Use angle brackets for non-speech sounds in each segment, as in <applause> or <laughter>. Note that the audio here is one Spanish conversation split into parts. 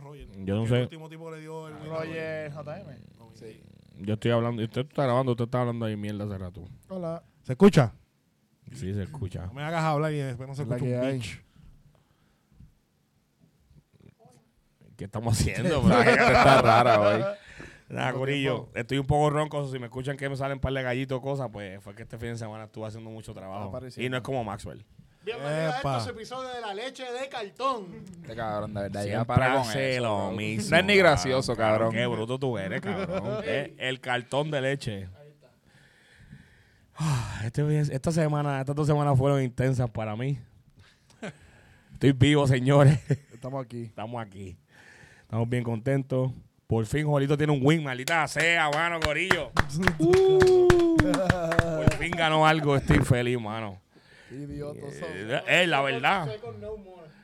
Roger. Yo no sé. El último tipo le dio el win a Roger JM. Sí. Yo estoy hablando, usted está grabando, usted está hablando ahí mierda hace rato. Hola. ¿Se escucha? Sí, se escucha. No me hagas hablar y después no se La escucha que un bitch. ¿Qué estamos haciendo, bro? Está <laughs> rara hoy. Nada, Corillo, estoy un poco ronco. Si me escuchan que me salen un par de gallitos cosas, pues fue que este fin de semana estuve haciendo mucho trabajo. Y no es como Maxwell. Bienvenido a estos episodios de la leche de cartón. Este cabrón, de verdad, ya para con eso, lo cabrón. mismo. No es ni gracioso, cabrón. Qué bruto tú eres, cabrón. Eh, el cartón de leche. Ah, Este, esta semana, estas dos semanas fueron intensas para mí. Estoy vivo, señores. Estamos aquí. Estamos aquí. Estamos bien contentos. Por fin, Jolito tiene un win, maldita sea, mano, Corillo. Uh, <laughs> por fin ganó algo, estoy feliz, mano. Idiotos son. Eh, eh, la verdad.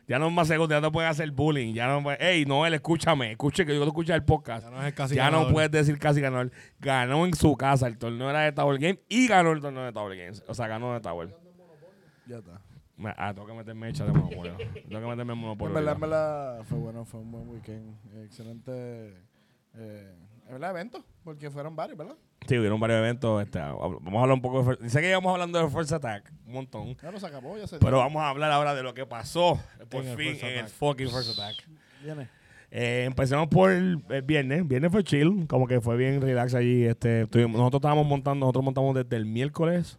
Ya no es más seguro, ya no puedes hacer bullying. Ya no, ey, Noel, escúchame. Escuche que yo escuché el podcast. Ya no es casi ya no puedes decir casi ganador. Ganó en su casa. El torneo era de Tower Games y ganó el torneo de Tower Games. O sea, ganó de Tower. Ya está. Me- Ah, tengo que meterme hecha de monopolio. tengo que meterme en En monopolio. verdad, en verdad, fue bueno, fue un buen weekend. Excelente. Eh, en verdad, evento, porque fueron varios, ¿verdad? Sí, hubieron varios eventos. Este, vamos a hablar un poco de... Sé que íbamos hablando de Force Attack un montón. Ya lo se acabó, ya se Pero vamos a hablar ahora de lo que pasó por En el fin en el fucking Force Attack. Viene. Eh, empezamos por el, el viernes. Viernes fue chill, como que fue bien relax allí. Este, estuvimos- nosotros estábamos montando, nosotros montamos desde el miércoles.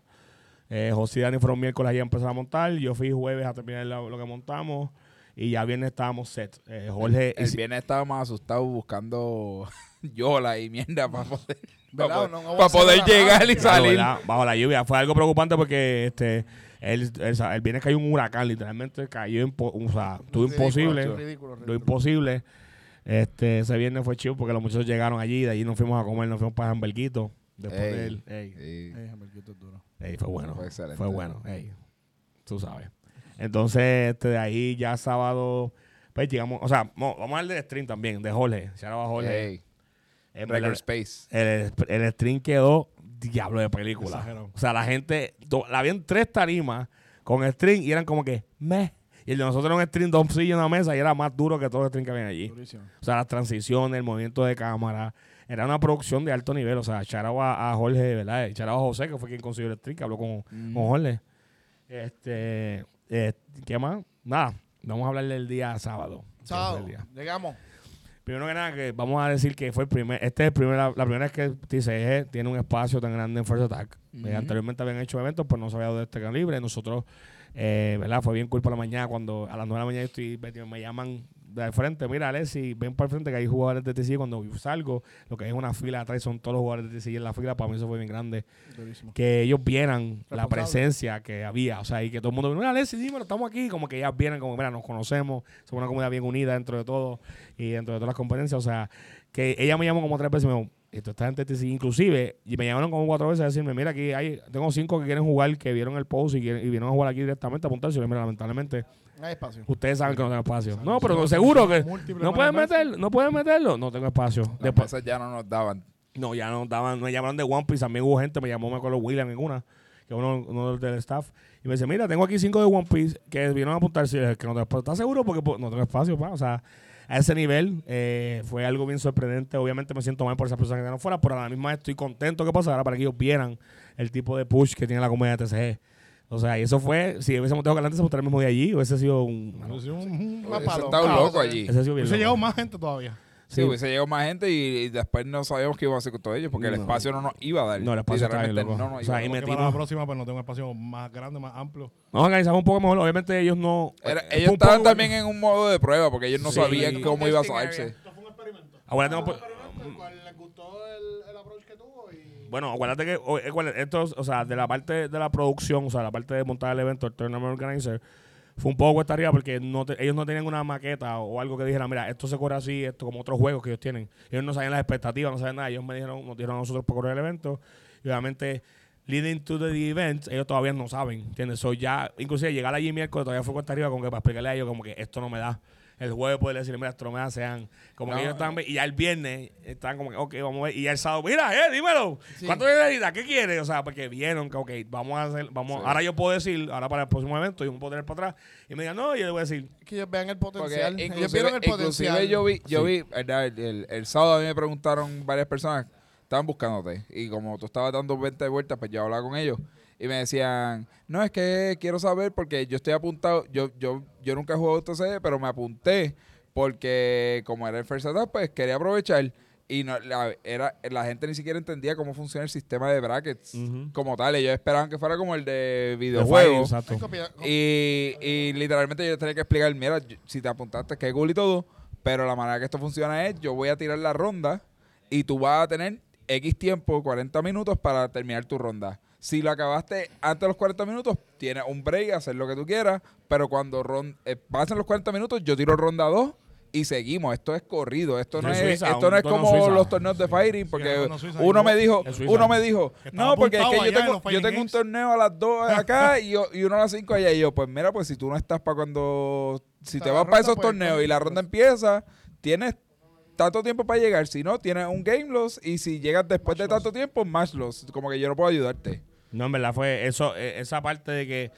Eh, José y Dani fueron miércoles allí a empezar a montar. Yo fui jueves a terminar lo, lo que montamos. Y ya viernes estábamos set. Eh, Jorge. El y- viernes estábamos asustados buscando <laughs> yola y mierda para <laughs> poder, ¿Verdad? para No, no poder, nada. llegar y salir. Bajo la lluvia. Fue algo preocupante porque este el, el, el viernes cayó un huracán, literalmente cayó, o sea, estuvo Ridículo, imposible. Ridículo, Lo imposible. Este, ese viernes fue chido porque los muchachos llegaron allí, de allí nos fuimos a comer, nos fuimos para Hamburguito. Después Ey. de él. Ey, Hamburguito es duro. ey, fue bueno. Fue excelente. Fue bueno. ey. Tú sabes. Entonces, este, de ahí ya sábado, pues llegamos, o sea, mo- vamos a hablar del stream también, de Jorge. Se llama Jorge. En Record verdad, Space. el, el stream quedó diablo de película. Exagerado. O sea, la gente, la habían tres tarimas con stream y eran como que, meh. Y el de nosotros era un stream dos sillas en una mesa y era más duro que todos los streams que habían allí. Durísimo. O sea, las transiciones, el movimiento de cámara. Era una producción de alto nivel. O sea, charao a, a Jorge, ¿verdad? Y charao a José, que fue quien consiguió el stream, que habló con, Mm. con Jorge. Este, eh, ¿qué más? Nada, vamos a hablar del día sábado. Sábado. el día. Llegamos. Primero que nada, que vamos a decir que fue el primer, este es el primer, la, la primera vez que TCG tiene un espacio tan grande en First Attack. Eh, anteriormente habían hecho eventos, pues no se había dado de este calibre. Nosotros, eh, ¿verdad? Fue bien cool por la mañana cuando a las 9 de la mañana estoy, me llaman de frente, mira Alessi, ven para el frente que hay jugadores de TCG. Cuando yo salgo, lo que hay es una fila atrás, son todos los jugadores de TCG en la fila. Para mí eso fue bien grande. Durísimo. Que ellos vieran la presencia que había. O sea, y que todo el mundo, mira Alessi, dímelo, estamos aquí. Como que ellas vienen, como, mira, nos conocemos. Somos una comunidad bien unida dentro de todo y dentro de todas las competencias. O sea, que ella me llamó como tres veces y me dijo, esto está en TTC, inclusive, y me llamaron como cuatro veces a decirme, mira, aquí hay, tengo cinco que quieren jugar, que vieron el post y, quieren- y vinieron a jugar aquí directamente a apuntarse. Y yo, mira, lamentablemente, No hay espacio. ustedes saben que no tengo espacio. Exacto. No, pero seguro que no pueden meterlo, no pueden meterlo. No tengo espacio. Las Después, ya no nos daban. no, ya no daban, me llamaron de One Piece, también hubo gente, me llamó, me acuerdo, William en una, que uno, uno del staff, y me dice, mira, tengo aquí cinco de One Piece que vinieron a apuntarse, y yo dije, que no tengo espacio. ¿Estás seguro? Porque pues, no tengo espacio, pa. O sea, a ese nivel eh, fue algo bien sorprendente. Obviamente me siento mal por esas personas que quedaron fuera, pero a la misma vez estoy contento que pasara para que ellos vieran el tipo de push que tiene la comunidad de TCG. O sea, y eso fue, si hubiésemos dejado que adelante se mostrara el mismo de allí, hubiese sido un... Hubiese sido un- un- loco allí. Sido bien Hubiese loco. llegado más gente todavía. Sí, Sí. hubiese llegado más gente y, y después no sabíamos qué iba a hacer con todo ellos porque el No. espacio no nos iba a dar. No, el espacio estaba bien loco. no nos O sea, iba a ahí dar. me- Porque para metimos- la próxima, pues no tengo espacio más grande, más amplio. Nos organizamos un poco mejor. Obviamente ellos no... Era- ellos un estaban poco- también en un modo de prueba porque ellos no Sí. sabían cómo iba a saberse. Esto fue un experimento. Fue pues- un experimento el cual les gustó el, el approach que tuvo y... Bueno, acuérdate que eh, esto, o sea, de la parte de la producción, o sea, la parte de montar el evento, el Tournament Organizer, fue un poco cuesta arriba porque no te- ellos no tenían una maqueta o algo que dijera, mira, esto se corre así, esto como otros juegos que ellos tienen. Ellos no sabían las expectativas, no sabían nada. Ellos me dijeron, nos dijeron a nosotros para correr el evento. Y obviamente, leading to the event, ellos todavía no saben, ¿entiendes? So ya, inclusive llegar allí miércoles todavía fue cuesta arriba como que para explicarle a ellos como que esto no me da. El jueves poder decirle, mira, Stromeda sean. Como No, que ellos estaban, y ya el viernes estaban como que, ok, vamos a ver. Y ya el sábado, mira, eh, dímelo. ¿Cuánto necesitas? ¿Qué quieres? O sea, porque vieron que, ok, vamos a hacer, vamos, Sí. ahora yo puedo decir, ahora para el próximo evento, yo me puedo tener para atrás. Y me digan, no, y yo le voy a decir, Que ellos vean el Porque potencial. ellos inclusive, vieron el inclusive potencial. yo vi, yo Sí. vi ¿verdad? El, el- el sábado a mí me preguntaron varias personas, estaban buscándote. Y como tú estabas dando 20 vueltas, pues yo hablaba con ellos. Y me decían, no, es que quiero saber porque yo estoy apuntado, yo, yo, yo nunca he jugado UTC, pero me apunté porque como era el first attack, pues quería aprovechar. Y no, la, era, la gente ni siquiera entendía cómo funciona el sistema de brackets como tal. Ellos esperaban que fuera como el de videojuegos. Y, y literalmente yo tenía que explicar, mira, yo- si te apuntaste, que cool y todo, pero la manera que esto funciona es, yo voy a tirar la ronda y tú vas a tener X tiempo, 40 minutos para terminar tu ronda. Si lo acabaste antes de los 40 minutos, tienes un break, hacer lo que tú quieras, pero cuando ron eh, pasen los 40 minutos, yo tiro ronda 2 y seguimos. Esto es corrido, esto no es, Suiza, esto no es como Suiza. los torneos de fighting, Sí, porque Suiza, uno me dijo, uno me dijo, no, porque es que yo tengo, yo tengo un torneo a las 2 <laughs> acá y, yo, y uno a las 5 allá. Y yo, pues mira, pues si tú no estás para cuando, si te vas para esos puede- torneos y la ronda empieza, tienes tanto tiempo para llegar. Si no, tienes un game loss y si llegas después de tanto tiempo, más loss. Como que yo no puedo ayudarte. No, en verdad fue eso, eh, esa parte de que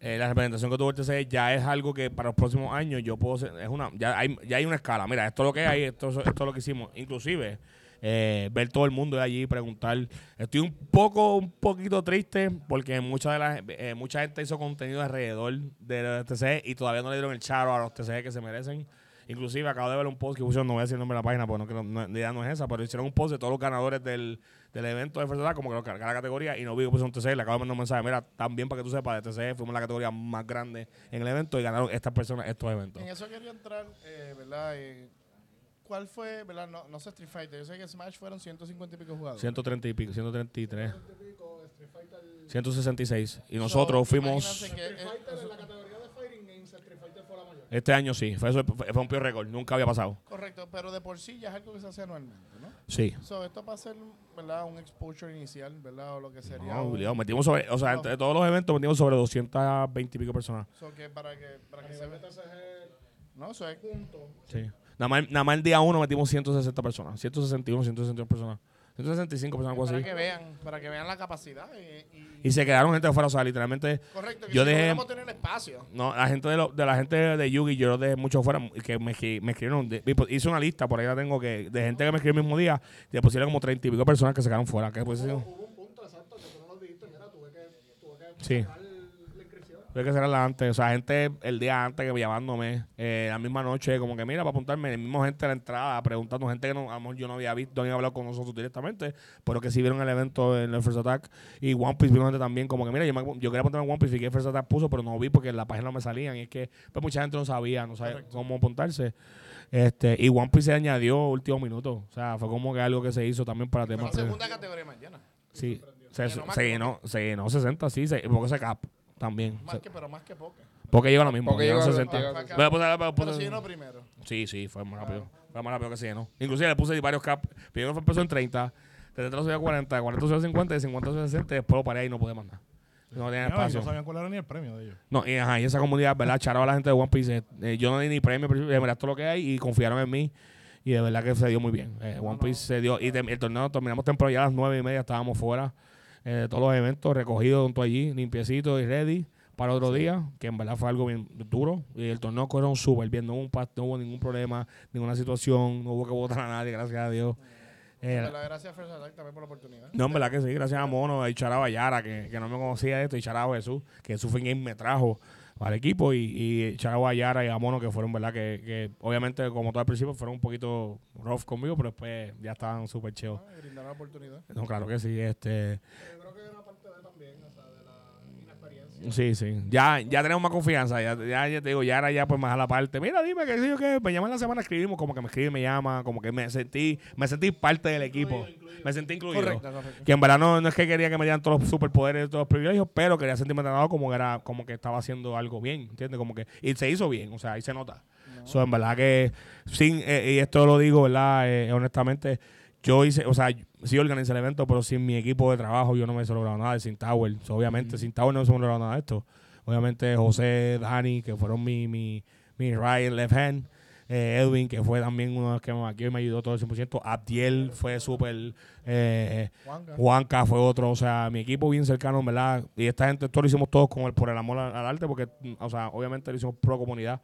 eh, la representación que tuvo el TCE ya es algo que para los próximos años yo puedo ser, es una, ya hay, ya hay una escala. Mira, esto es lo que hay, esto, esto es lo que hicimos. Inclusive, eh, ver todo el mundo de allí, preguntar. Estoy un poco, un poquito triste porque mucha de la, eh, mucha gente hizo contenido alrededor de los TCE y todavía no le dieron el charo a los TCE que se merecen. Inclusive acabo de ver un post que pusieron, no voy a decir el nombre de la página porque no, no, idea no es esa, pero hicieron un post de todos los ganadores del, del evento de Fuerza como que lo- cada categoría y no vi que pusieron TCE, le acabo de mandar un mensaje, mira, también para que tú sepas, de TCE fuimos la categoría más grande en el evento y ganaron estas personas estos eventos. En eso quería entrar, eh, ¿verdad? Eh, ¿Cuál fue, verdad? No, no sé Street Fighter. Yo sé que Smash fueron 150 y pico jugadores. 130 y pico, 133, 166 y nosotros So, fuimos, imagínate que, Street eh, Fighter, en eso- la categoría de Fighting Games, Street Fighter fue la mayor. Este año sí, fue, eso, fue, fue un peor récord, nunca había pasado. correcto, pero de por sí ya es algo que se hace anualmente, ¿no? Sí. So, esto va a ser, ¿verdad? Un exposure inicial, ¿verdad? O lo que sería. No, un- metimos sobre, o sea, No. entre todos los eventos metimos sobre 220 y pico personas. so, que para que, para que se de TCG, No, eso es. punto. Sí. Nada más, nada más el día uno metimos 160 personas, 161, 162 personas, 165 personas, algo Para así. que vean, para que vean la capacidad. Y, y- Y se quedaron gente afuera, o sea, literalmente correcto, que yo si dejé- logramos tener espacio. No, la gente de, lo- de la gente de Yugi, yo los dejé mucho fuera, que me, me escribieron, de- hice una lista, por ahí la tengo, que de gente que me escribió el mismo día, después eran como 30 y pico personas que se quedaron fuera. ¿Qué pues, Hubo, hubo un punto exacto que tú no lo dijiste. Mira, tuve que, tuve que Sí. sacar la inscripción. Tuve que cerrarla antes, o sea, gente el día antes que me llamándome, eh, la misma noche, como que mira, para apuntarme, el mismo gente a la entrada, preguntando, gente que no, a lo mejor yo no había visto, había hablado con nosotros directamente, pero que sí vieron el evento en el First Attack, y One Piece vino gente también, como que mira, yo, me- yo quería apuntarme a One Piece y que First Attack puso, pero no vi porque en la página no me salían, y es que pues mucha gente no sabía, no sabía cómo apuntarse. Este, y One Piece se añadió último minuto, o sea, fue como que algo que se hizo también para temas. segunda categoría mañana. Sí, se, se llenó, se llenó 60, sí, se, porque ese cap también. Más que, pero más que poca. Porque llegó lo mismo, Porque llegó llegó- 60. llegó- Voy a poner- voy a Pero si llenó primero. Sí, sí, fue más rápido. Fue más rápido que se llenó. Inclusive le puse varios cap. Primero fue empezó en 30, de 30 subió a 40, de 40 subió a 50, de 50 subió a 60, y después lo paré ahí y no pude mandar. No tenía No, y espacio. no sabían cuál era ni el premio de ellos. No, y, ajá, y esa comunidad, ¿verdad? Charaba a la gente de One Piece. eh, yo no di ni premio, pero eh, mira todo lo que hay y confiaron en mí. Y de verdad que se dio muy bien. Eh, One Piece se dio. Y tem- el torneo terminamos temprano, ya a las nueve y media estábamos fuera eh, todos los eventos, recogidos junto allí, limpiecito y ready para otro día, que en verdad fue algo bien duro. Y el torneo corrió súper bien, no hubo, un no hubo ningún problema, ninguna situación, no hubo que votar a nadie, gracias a Dios. Eh, Pero gracias a First Attack también por la oportunidad. no, en verdad que sí, gracias a Mono, y Charaba a Yara, que, que no me conocía esto, y Charaba Jesús, que Jesús quien me trajo al equipo, y, y Charaba Yara y a Mono, que fueron, ¿verdad? Que, que obviamente, como todo al principio, fueron un poquito rough conmigo, pero después ya estaban súper chill. Ah, la oportunidad. No, claro que sí, este... Yo creo que hay una parte de también, o sea, de la inexperiencia. Sí, sí. Ya, ya tenemos más confianza. Ya, ya, ya te digo, ya era ya pues más a la parte. Mira, dime que sí o qué. Me llaman la semana, escribimos, como que me escribe, me llama, como que me sentí, me sentí parte del equipo. Me sentí incluido. Correcto, correcto. Que en verdad no, no es que quería que me dieran todos los superpoderes, todos los privilegios, pero quería sentirme tratado como que era, como que estaba haciendo algo bien, ¿entiendes? Como que, y se hizo bien, o sea, ahí se nota. So, en verdad que, sin, eh, y esto lo digo, ¿verdad? Eh, honestamente, yo hice, o sea, sí organizé el evento, pero sin mi equipo de trabajo yo no me hubiese logrado nada, sin Tower. So, obviamente, sin Tower no se me logrado nada de esto. Obviamente, José, Dani, que fueron mi, mi, mi right left hand. Eh, Edwin, que fue también uno de los que me maquilló y me ayudó todo el 100%. Abdiel fue súper. eh, Juanca. Juanca fue otro, o sea, mi equipo bien cercano, ¿verdad? Y esta gente, esto lo hicimos todos con el, por el amor al, al arte, porque, o sea, obviamente lo hicimos pro comunidad.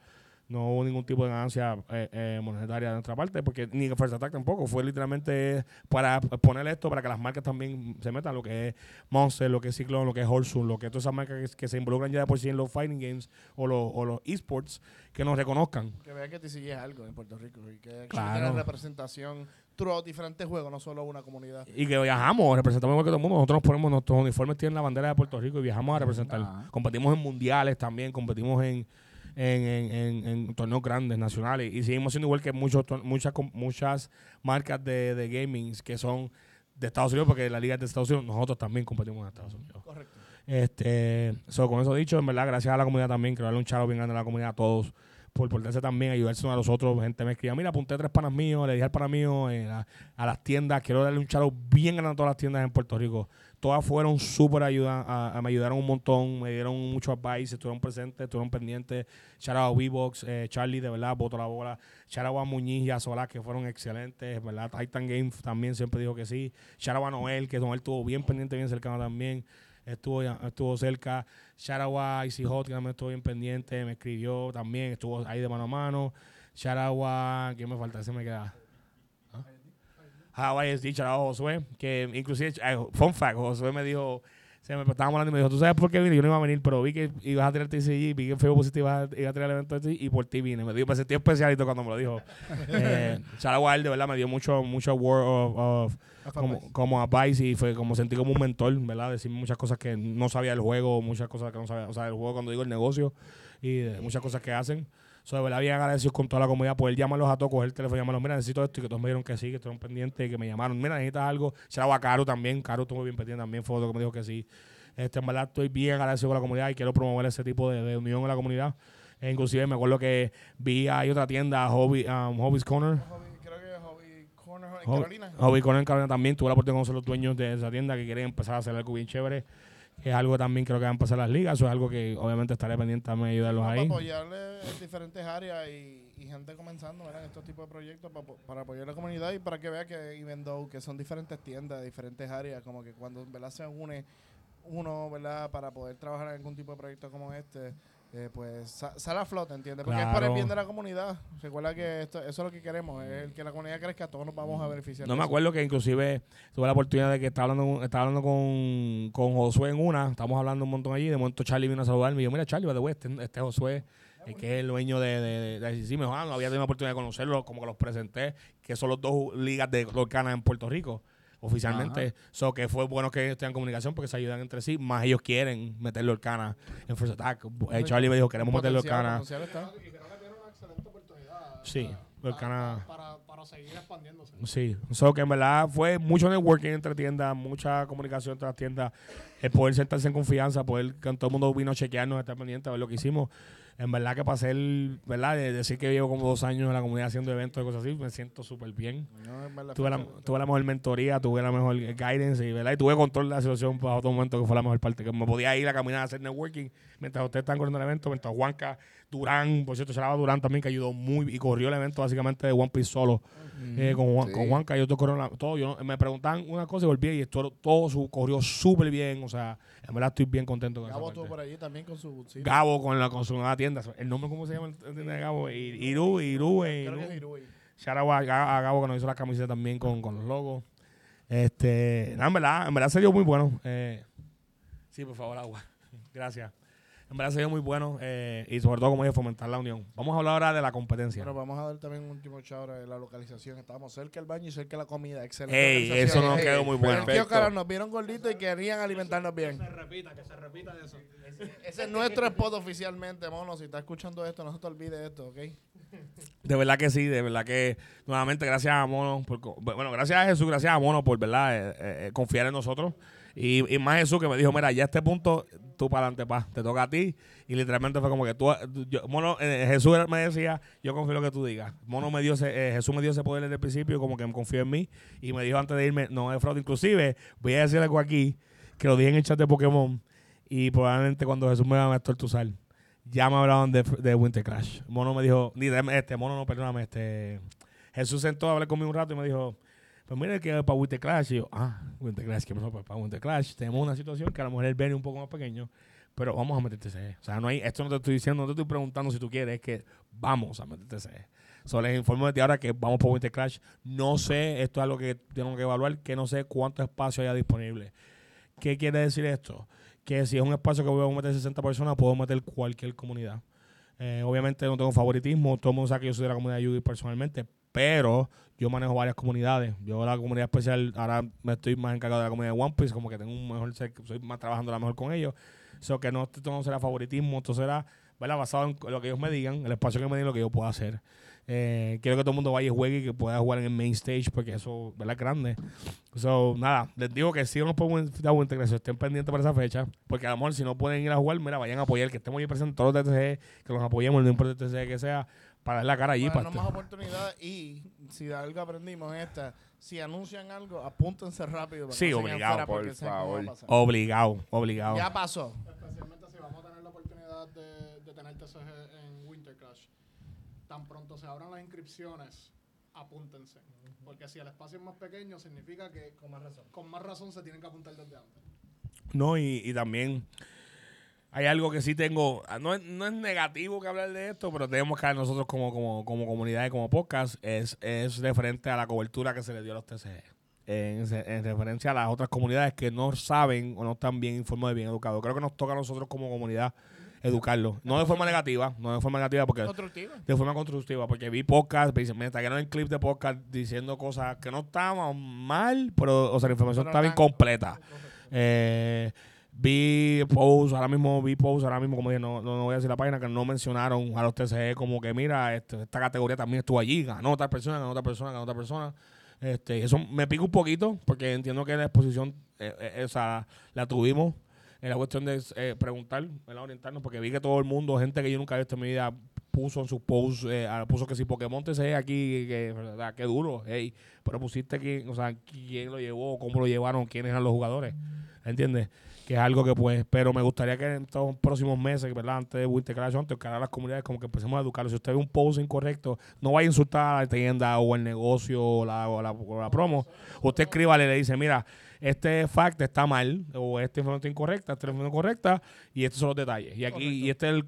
No hubo ningún tipo de ganancia eh, eh, monetaria de nuestra parte, porque ni First Attack tampoco. Fue literalmente para poner esto, para que las marcas también se metan, lo que es Monster, lo que es Cyclone, lo que es Holsun, lo que es todas esas marcas que, que se involucran ya de por sí en los fighting games o los, o los esports, que nos reconozcan. Que vea que te sigues algo en Puerto Rico y que Claro. representación throughout diferentes juegos, no solo una comunidad. Y que viajamos, representamos igual que todo el mundo. Nosotros nos ponemos, nuestros uniformes tienen la bandera de Puerto Rico y viajamos a representar. Competimos en mundiales también, competimos en, en, en, en- en torneos grandes, nacionales. Y seguimos siendo igual que muchos, muchas, muchas marcas de, de gaming que son de Estados Unidos, porque la liga es de Estados Unidos, nosotros también competimos en Estados Unidos. Correcto. Este, so, con eso dicho, en verdad, gracias a la comunidad también, quiero darle un charo bien grande a la comunidad a todos, por portarse también, ayudarse unos a los otros. Gente me escribía, mira, apunté tres panas míos, le dije al pana mío eh, a, a las tiendas, quiero darle un charo bien grande a todas las tiendas en Puerto Rico. Todas fueron súper ayuda, a- a- me ayudaron un montón, me dieron mucho advice, estuvieron presentes, estuvieron pendientes. Shout out a V-Box, eh, Charlie, de verdad, botó la bola. Shout out a Muñiz y a Solá, que fueron excelentes, ¿verdad? Titan Games también siempre dijo que sí. Shout out a Noel, que Noel estuvo bien pendiente, bien cercano también estuvo, estuvo cerca. Shout a Icy Hot, que también estuvo bien pendiente, me escribió también, estuvo ahí de mano a mano. Shout a, ¿quién me falta? Ese me queda. YSD, shout out a Josué, que inclusive, eh, fun fact, Josué me dijo, se me estábamos hablando y me dijo, ¿tú sabes por qué vine? Yo no iba a venir, pero vi que ibas a tirar TCG, vi que Facebook pusiste ibas a, tirar el evento de TCG y por ti vine. Me dijo, me sentí especialito cuando me lo dijo. <laughs> eh, él, de verdad, me dio mucho, mucho word of, of como, como advice y fue como sentí como un mentor, ¿verdad? Decirme muchas cosas que no sabía del juego, muchas cosas que no sabía, o sea, del juego cuando digo el negocio y de muchas cosas que hacen. So, de verdad, bien agradecidos con toda la comunidad, poder llamarlos a todos, coger el teléfono llamarlos, mira, necesito esto y que todos me dijeron que sí, que estuvieron pendientes, que me llamaron, mira, necesitas algo. Shout out a Caro también, Caro estuvo bien pendiente también, fue otro que me dijo que sí. Este, en verdad, estoy bien agradecido con la comunidad y quiero promover ese tipo de, de unión en la comunidad. E inclusive me acuerdo que vi hay otra tienda, Hobby, um, Hobby's Corner. Hobby Corner en Carolina también. Tuve la oportunidad de conocer los dueños de esa tienda que quieren empezar a hacer algo bien chévere. Es algo también creo que van a empezar las ligas. Eso es algo que obviamente estaré pendiente también de ayudarlos Para ahí. apoyarle en diferentes áreas y, y gente comenzando en estos tipos de proyectos para, para apoyar a la comunidad y para que vea que even though que son diferentes tiendas, diferentes áreas, como que cuando ¿verdad? se une uno ¿verdad? para poder trabajar en algún tipo de proyecto como este, eh, pues sa- sale a flote, ¿entiendes? Porque es para el bien de la comunidad. Recuerda que esto, eso es lo que queremos, es el que la comunidad crezca, todos nos vamos a beneficiar. No me eso. acuerdo que inclusive tuve la oportunidad de que estaba hablando, estaba hablando con, con Josué en una. Estamos hablando un montón allí. De momento Charlie vino a saludarme y yo, mira Charlie, by este, este es Josué. eh, que es el dueño de, de, de, de ICC. Me dijo, ah, no había tenido la oportunidad de conocerlo, como que los presenté, que son los dos ligas de Lorcana en Puerto Rico, oficialmente. So que fue bueno que estén en comunicación porque se ayudan entre sí, más ellos quieren meter Lorcana en First Attack. Eh, Charlie me dijo, queremos meter Potencial, Lorcana. potencial está. Y creo que tiene una excelente oportunidad. Sí, para, para, para seguir expandiéndose. Sí, so que en verdad fue mucho networking entre tiendas, mucha comunicación entre las tiendas, el poder sentarse en confianza, poder que todo el mundo vino a chequearnos, estar pendiente a ver lo que hicimos. En verdad que pasé el, ¿verdad? De decir que llevo como dos años en la comunidad haciendo eventos y cosas así, me siento súper bien. No, Tuve la, tuve la mejor mentoría, tuve la mejor guidance y, ¿verdad? y tuve control de la situación para otro momento que fue la mejor parte, que me podía ir a caminar a hacer networking mientras ustedes están corriendo el evento, mientras Juanca, Durán, por cierto, Charaba Durán también que ayudó muy y corrió el evento básicamente de One Piece solo eh, con, Juan, Sí. con Juanca. Yo corrieron la- todo, yo me preguntaban una cosa y volví y esto, todo su, corrió súper bien, o sea, en verdad estoy bien contento con Gabo estuvo por allí también con su... sí. Gabo con, la, con su nueva tienda, el nombre cómo se llama la tienda de Gabo, I- Iru, Iru, eh, Creo que Iru. es Irui. Shout out a, a Gabo que nos hizo la camiseta también con, con los logos. Este, no, en verdad, en verdad se dio muy bueno. Eh, sí, por favor, agua. <laughs> Gracias. En verdad se muy bueno eh, y sobre todo, como dije, fomentar la unión. Vamos a hablar ahora de la competencia. Bueno, vamos a dar también un último shout de la localización. Estábamos cerca del baño y cerca de la comida. Excelente. Ey, eso nos Ey, quedó muy pero bueno. tío. Carlos nos vieron gorditos y querían alimentarnos bien. Que se repita, que se repita eso. Ese es nuestro spot oficialmente, mono. Si está escuchando esto, no se te olvide esto, ¿ok? De verdad que sí, de verdad que nuevamente gracias a Mono, por, bueno, gracias a Jesús, gracias a Mono por verdad eh, eh, confiar en nosotros. Y, más Jesús que me dijo, mira, ya a este punto, tú para adelante, pa, te toca a ti. Y literalmente fue como que tú, yo- Mono, eh, Jesús me decía, yo confío en lo que tú digas. Mono me dio ese, eh, Jesús me dio ese poder desde el principio, como que me confió en mí. Y me dijo antes de irme, no es fraude. Inclusive, voy a decir algo aquí, que lo dije en el chat de Pokémon. Y probablemente cuando Jesús me va a tortuzar. ya me hablaban de, de Winter Clash. Mono me dijo, ni de- este, Mono no, perdóname, este, Jesús sentó a hablar conmigo un rato y me dijo, pues mire que para y yo, ah, Winter Clash, ¿qué pasó? Pues para Winter Clash tenemos una situación que a lo mejor el es un poco más pequeño, pero vamos a meterte CE. O sea, no hay, esto no te estoy diciendo, no te estoy preguntando si tú quieres, es que vamos a meterte CE. Solo les informo desde ahora que vamos por Winter Clash. No sé, esto es algo que tengo que evaluar, que no sé cuánto espacio haya disponible. ¿Qué quiere decir esto? Que si es un espacio que voy a meter 60 personas, puedo meter cualquier comunidad. Eh, obviamente no tengo favoritismo, todo el mundo sabe que yo soy de la comunidad de Yugi personalmente, pero yo manejo varias comunidades. Yo la comunidad especial, ahora me estoy más encargado de la comunidad de One Piece, como que tengo un mejor, soy más trabajando la mejor con ellos. Eso que no, esto no será favoritismo, esto será ¿verdad? basado en lo que ellos me digan, el espacio que me digan, lo que yo pueda hacer. Eh, quiero que todo el mundo vaya y juegue y que pueda jugar en el main stage porque eso es grande. So, nada, les digo que si no podemos dar Winter Clash, estén pendientes para esa fecha, porque a lo mejor si no pueden ir a jugar, mira, vayan a apoyar, que estemos ahí presentes todos los TCG, que los apoyemos, no importa el TCG que sea, para dar la cara allí. para Para darnos más oportunidades y si de algo aprendimos en esta, si anuncian algo, apúntense rápido. para Sí, que obligado, fuera, por favor. obligado, obligado. Ya pasó. Especialmente si vamos a tener la oportunidad de, de tener TCG en Winter Clash. Tan pronto se abran las inscripciones, apúntense. Porque si el espacio es más pequeño, significa que con más razón, con más razón se tienen que apuntar desde antes. No, y, y también hay algo que sí tengo, ah, no es, no es negativo que hablar de esto, pero tenemos que dar nosotros como, como, como comunidad y como podcast, es, es referente a la cobertura que se le dio a los TCG. En, en referencia a las otras comunidades que no saben o no están bien informados y bien educados. Creo que nos toca a nosotros como comunidad educarlos. No de forma negativa, no de forma negativa porque de forma constructiva, porque vi podcast, me dicen, me trajeron el clip de podcast diciendo cosas que no estaban mal, pero, o sea, la información Pero estaba incompleta. Eh, vi posts, ahora mismo vi posts, ahora mismo, como dije, no, no, no voy a decir la página, que no mencionaron a los TCG como que, mira, este, esta categoría también estuvo allí, ganó tal persona, ganó tal persona, ganó tal persona. Este, eso me pica un poquito, porque entiendo que la exposición, eh, eh, o sea, la tuvimos en la cuestión de eh, preguntar, ¿verdad? orientarnos, porque vi que todo el mundo, gente que yo nunca he visto en mi vida, puso en sus posts, eh, puso que si Pokémon TCG aquí, que, ¿verdad? qué duro, hey, pero pusiste quién, o sea, quién lo llevó, cómo lo llevaron, quiénes eran los jugadores, ¿entiendes? Que es algo que pues, pero me gustaría que en estos próximos meses, ¿verdad? Antes de Winter Clash, antes de a las comunidades, como que empecemos a educarlos. Si usted ve un post incorrecto, no vaya a insultar a la tienda o el negocio o la, o la, o la promo. Usted escríbale y le dice, mira, este fact está mal, o esta información incorrecta, esta información incorrecta, y estos son los detalles. Y aquí, y este es el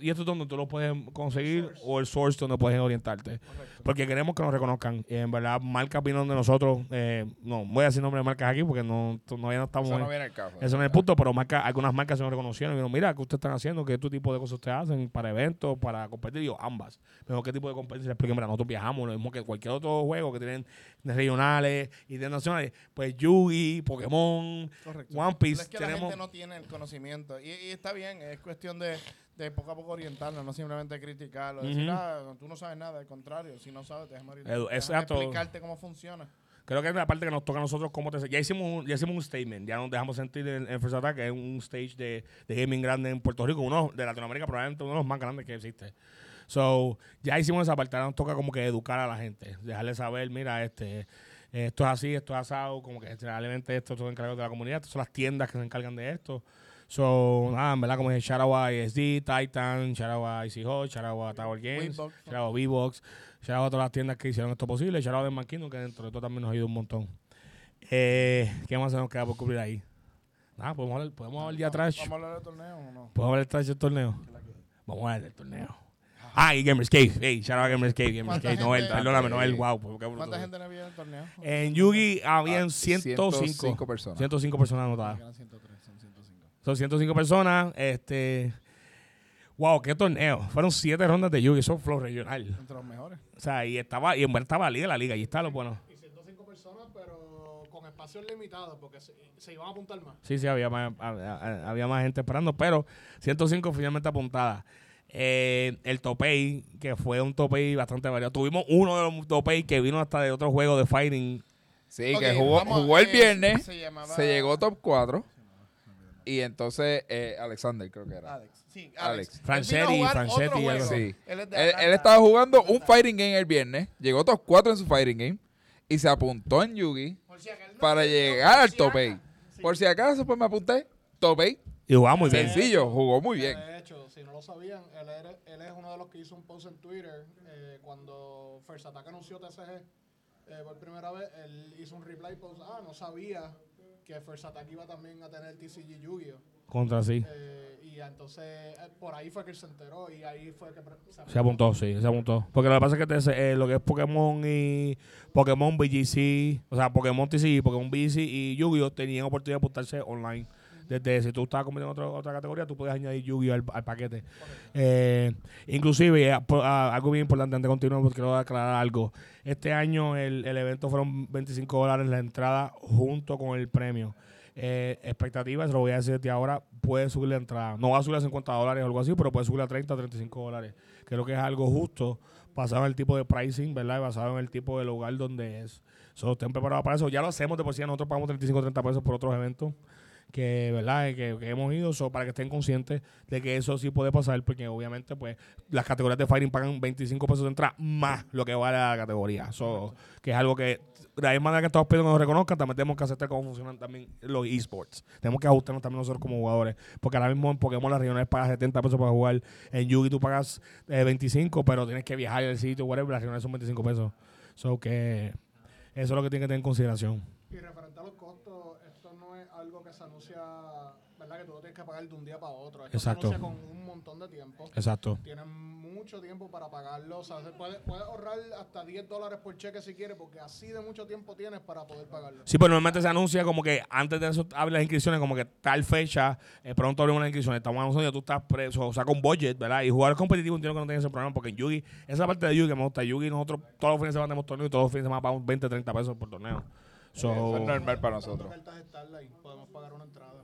y esto es donde tú lo puedes conseguir, o el source donde puedes orientarte. Porque queremos que nos reconozcan. Y en verdad, marcas vinieron de nosotros, eh, no voy a decir nombre de marcas aquí porque no, todavía no estamos Eso no viene al caso. eso no es el punto, pero marca, algunas marcas se nos reconocieron y dijeron, mira, ¿qué ustedes están haciendo? ¿Qué tu tipo de cosas ustedes hacen para eventos, para competir? Y yo, ambas. Mejor qué tipo de competencia. Expliquen, mira, nosotros viajamos, lo mismo que cualquier otro juego que tienen regionales, internacionales. Pues Yugi, Pokémon, Correcto. One Piece, es que la tenemos... gente no tiene el conocimiento. Y, y está bien, es cuestión de, de poco a poco orientarnos, no simplemente criticarlo. Decir, Ujú. ah, tú no sabes nada, al contrario, si no sabes, déjame, orientar- exacto. explicarte cómo funciona. Creo que es la parte que nos toca a nosotros como TC. Ya hicimos un, ya hicimos un statement, ya nos dejamos sentir en, en First Attack, que es un stage de, de gaming grande en Puerto Rico, uno de Latinoamérica, probablemente uno de los más grandes que existe. So, ya hicimos esa parte, ahora nos toca como que educar a la gente, dejarle saber, mira, este, esto es así, esto es asado, como que realmente esto son encargados de la comunidad, estas son las tiendas que se encargan de esto. So, nada, en verdad, como dije, shout out a ISD, Titan, shout out a Easy Hot, shout out a Tower Games, shout out a V-Box, shout out a todas las tiendas que hicieron esto posible, shout out a Kingdom, que dentro de todo también nos ha ido un montón. Eh, ¿Qué más se nos queda por cubrir ahí? Nada, podemos hablar, podemos hablar de atrás. ¿Vamos a hablar del torneo o no? ¿Podemos hablar del torneo? Vamos a hablar del torneo. Ah, y Gamers Cave. Hey, shout out a Gamers Cave, Gamers ¿Cuánta Cave. Noel, perdóname, Noel, wow. ¿Cuánta gente le vio en el torneo? En Yugi habían Ah, 105. 105 personas. 105 personas anotadas. Eran 103, son 105. Son 105 personas. Este. Wow, qué torneo. Fueron 7 rondas de Yugi. Eso fue flow regional. Entre los mejores. O sea, y estaba, y en verdad estaba liga, la liga. Y está lo bueno. Y 105 personas, pero con espacios limitados, porque se, se iban a apuntar más. Sí, sí, había más, había, había más gente esperando, pero 105 finalmente apuntadas. Eh, el Topei, que fue un Topei bastante variado. Tuvimos uno de los Topei que vino hasta de otro juego de Fighting. Sí, que jugó, vamos, jugó el eh, viernes, se llamaba- se llegó top 4. Y entonces eh, Alexander creo que era. Alex. Sí, Alex. Alex. Franchetti, Franchetti. Él es de Él, estaba jugando un fighting game el viernes, llegó top 4 en su fighting game y se apuntó en Yugi si no para llegar al. Sí. Por si acaso, pues me apunté. Topei. Y jugaba muy bien. Sencillo, jugó muy bien. Si no lo sabían, él, era- él es uno de los que hizo un post en Twitter eh, cuando First Attack anunció TCG eh, por primera vez. Él hizo un reply post. Ah, no sabía que First Attack iba también a tener TCG Yu-Gi-Oh! Contra sí. Eh, y entonces eh, por ahí fue que él se enteró y ahí fue que pre- Se apuntó, sí, se apuntó. Porque lo que pasa es que eh, lo que es Pokémon y Pokémon BGC, o sea, Pokémon TCG, Pokémon BGC y Yu-Gi-Oh! tenían oportunidad de apuntarse online. Desde si tú estabas compitiendo en otra, otra categoría, tú puedes añadir Yu-Gi-Oh! al, al paquete. Eh, inclusive, eh, ah, algo bien importante antes de continuar, porque quiero aclarar algo. Este año el, el evento fueron 25 dólares la entrada junto con el premio. Eh, expectativas, lo voy a decir desde ahora, puede subir la entrada. No va a subir a 50 dólares o algo así, pero puede subir a 30 o 35 dólares. Creo que es algo justo, basado en el tipo de pricing, ¿verdad? Y basado en el tipo de lugar donde es. So, estén preparados para eso. Ya lo hacemos de por sí, nosotros pagamos 35 o 30 pesos por otros eventos que, ¿verdad? Que, que hemos ido, so, para que estén conscientes de que eso sí puede pasar, porque obviamente, pues, las categorías de Fighting pagan 25 pesos de entrada más lo que vale la categoría. So, que es algo que, de la misma manera que estamos pidiendo que nos reconozcan, también tenemos que aceptar cómo funcionan también los esports. Tenemos que ajustarnos también nosotros como jugadores, porque ahora mismo en Pokémon las regionales pagas 70 pesos para jugar, en Yugi tú pagas eh, 25, pero tienes que viajar al sitio, whatever, las regionales son 25 pesos. So, que eso es lo que tienen que tener en consideración. Y referente a los costos, algo que se anuncia, ¿verdad? Que tú lo tienes que pagar de un día para otro. Esto Exacto. se anuncia con un montón de tiempo. Exacto. Tienes mucho tiempo para pagarlo. O sea, se puede, puedes ahorrar hasta 10 dólares por cheque si quieres, porque así de mucho tiempo tienes para poder pagarlo. Sí, pero normalmente se anuncia como que antes de eso abre las inscripciones, como que tal fecha, eh, pronto abrimos las inscripciones. Estamos anunciando, tú estás preso, o sea, con budget, ¿verdad? Y jugar competitivo entiendo que no tiene ese problema, porque en Yugi, esa parte de Yugi que me gusta, Yugi, nosotros todos los fines de semana tenemos torneo y todos los fines de semana pagamos 20, 30 pesos por torneo. So, Eso es normal para nosotros.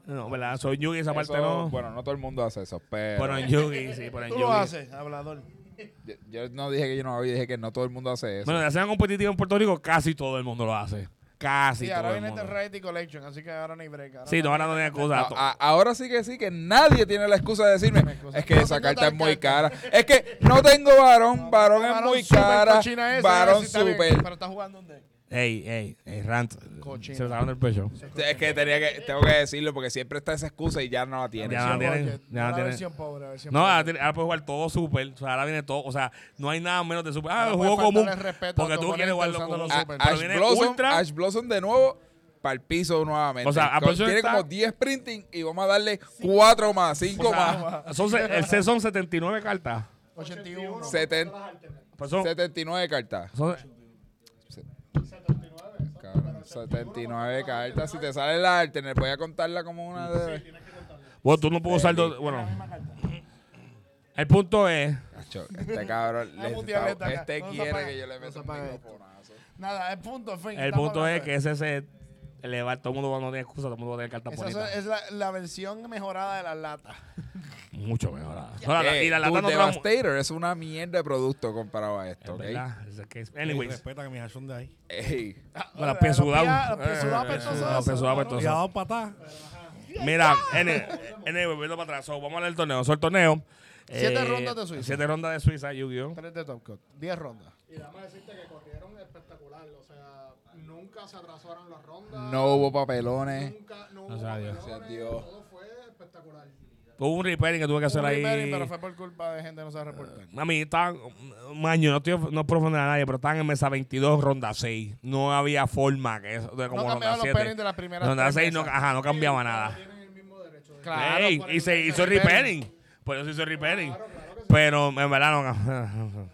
no, ¿verdad? So, en Yugi esa parte no. Bueno, no todo el mundo hace eso, pero Pero en Yugi, sí, pero en Tú Yugi. lo haces, hablador. yo, yo no dije que yo no lo había, dije que no todo el mundo hace eso. Bueno, de hacer competitivo en Puerto Rico, casi todo el mundo lo hace. Casi Sí, todo ahora el viene mundo. este Rarity Collection, así que ahora no hay break. Ahora Sí, no, ahora no tiene excusa. No, a- ahora sí que sí, que nadie tiene la excusa de decirme, es que No esa carta es muy carta. cara. Es que no tengo varón, varón es muy cara, varón bien, súper. Pero está jugando un deck. Ey, ey, ey, Rant. Cochino. Se sacaron del pecho. Es que tenía que, tengo que decirlo porque siempre está esa excusa y ya no la tiene. Ya no tienen, Budget, ya no la tienen. versión pobre, la versión No, pobre. ahora, tiene- ahora puedes jugar todo super. O sea, ahora viene todo. O sea, no hay nada menos de super. Ah, el puede juego común. Porque tú quieres jugarlo común. los super. Pero Ash viene Blossom, ultra. Ash Blossom de nuevo para el piso nuevamente. O sea, Co- Ash Blossom tiene está- como 10 printing y vamos a darle 4 más, 5 O más. sea, son, se- el set son 79 cartas. 81. 70, Pues son, 79 cartas. son- Cabrón, 79 cartas. Si te sale la alternate, voy a contarla como una de. bueno, tú no puedes usar dos. Bueno, el punto es. Este cabrón, <laughs> le está- este quiere que yo le meta un microfonazo. Nada, el punto, fin. El punto es que ese set. Todo el mundo no tiene excusa, todo el mundo va a tener cartas Esa bonitas. es la, la versión mejorada de las latas. Mucho mejor. No, la- Eh, y la lata no trae. Devastator es una mierda de producto comparado a esto, Es ¿ok? verdad. es que es- Ey, Anyways. respeta que hash son de ahí. Ey, pies sudadas Eh, Y a patas. Mira, volviendo para atrás. So, vamos a hablar del torneo. So, el torneo. eh, Siete rondas de Suiza. Siete rondas de Suiza, Yu-Gi-Oh! 3 de Top Cut. 10 rondas. Y déjame decirte que corrieron espectacular. O sea, nunca se atrasaron las rondas. no hubo papelones. Nunca, no hubo Gracias a Dios. papelones, Dios. Todo fue espectacular. Hubo un repairing que tuve que hacer Un ahí. repairing, pero fue por culpa de gente que no sabe reportar. A mí estaban, maño, no estoy no ofender a nadie, pero estaban en mesa 22, ronda 6. No había forma que eso, de como no ronda cambiaron los 7. pairings de las primeras Ronda tres 6 no, ajá, no cambiaba nada. Tienen el mismo derecho. de- Claro, Ey, y se hizo repairing. Por eso hizo repairing. Pero en verdad no.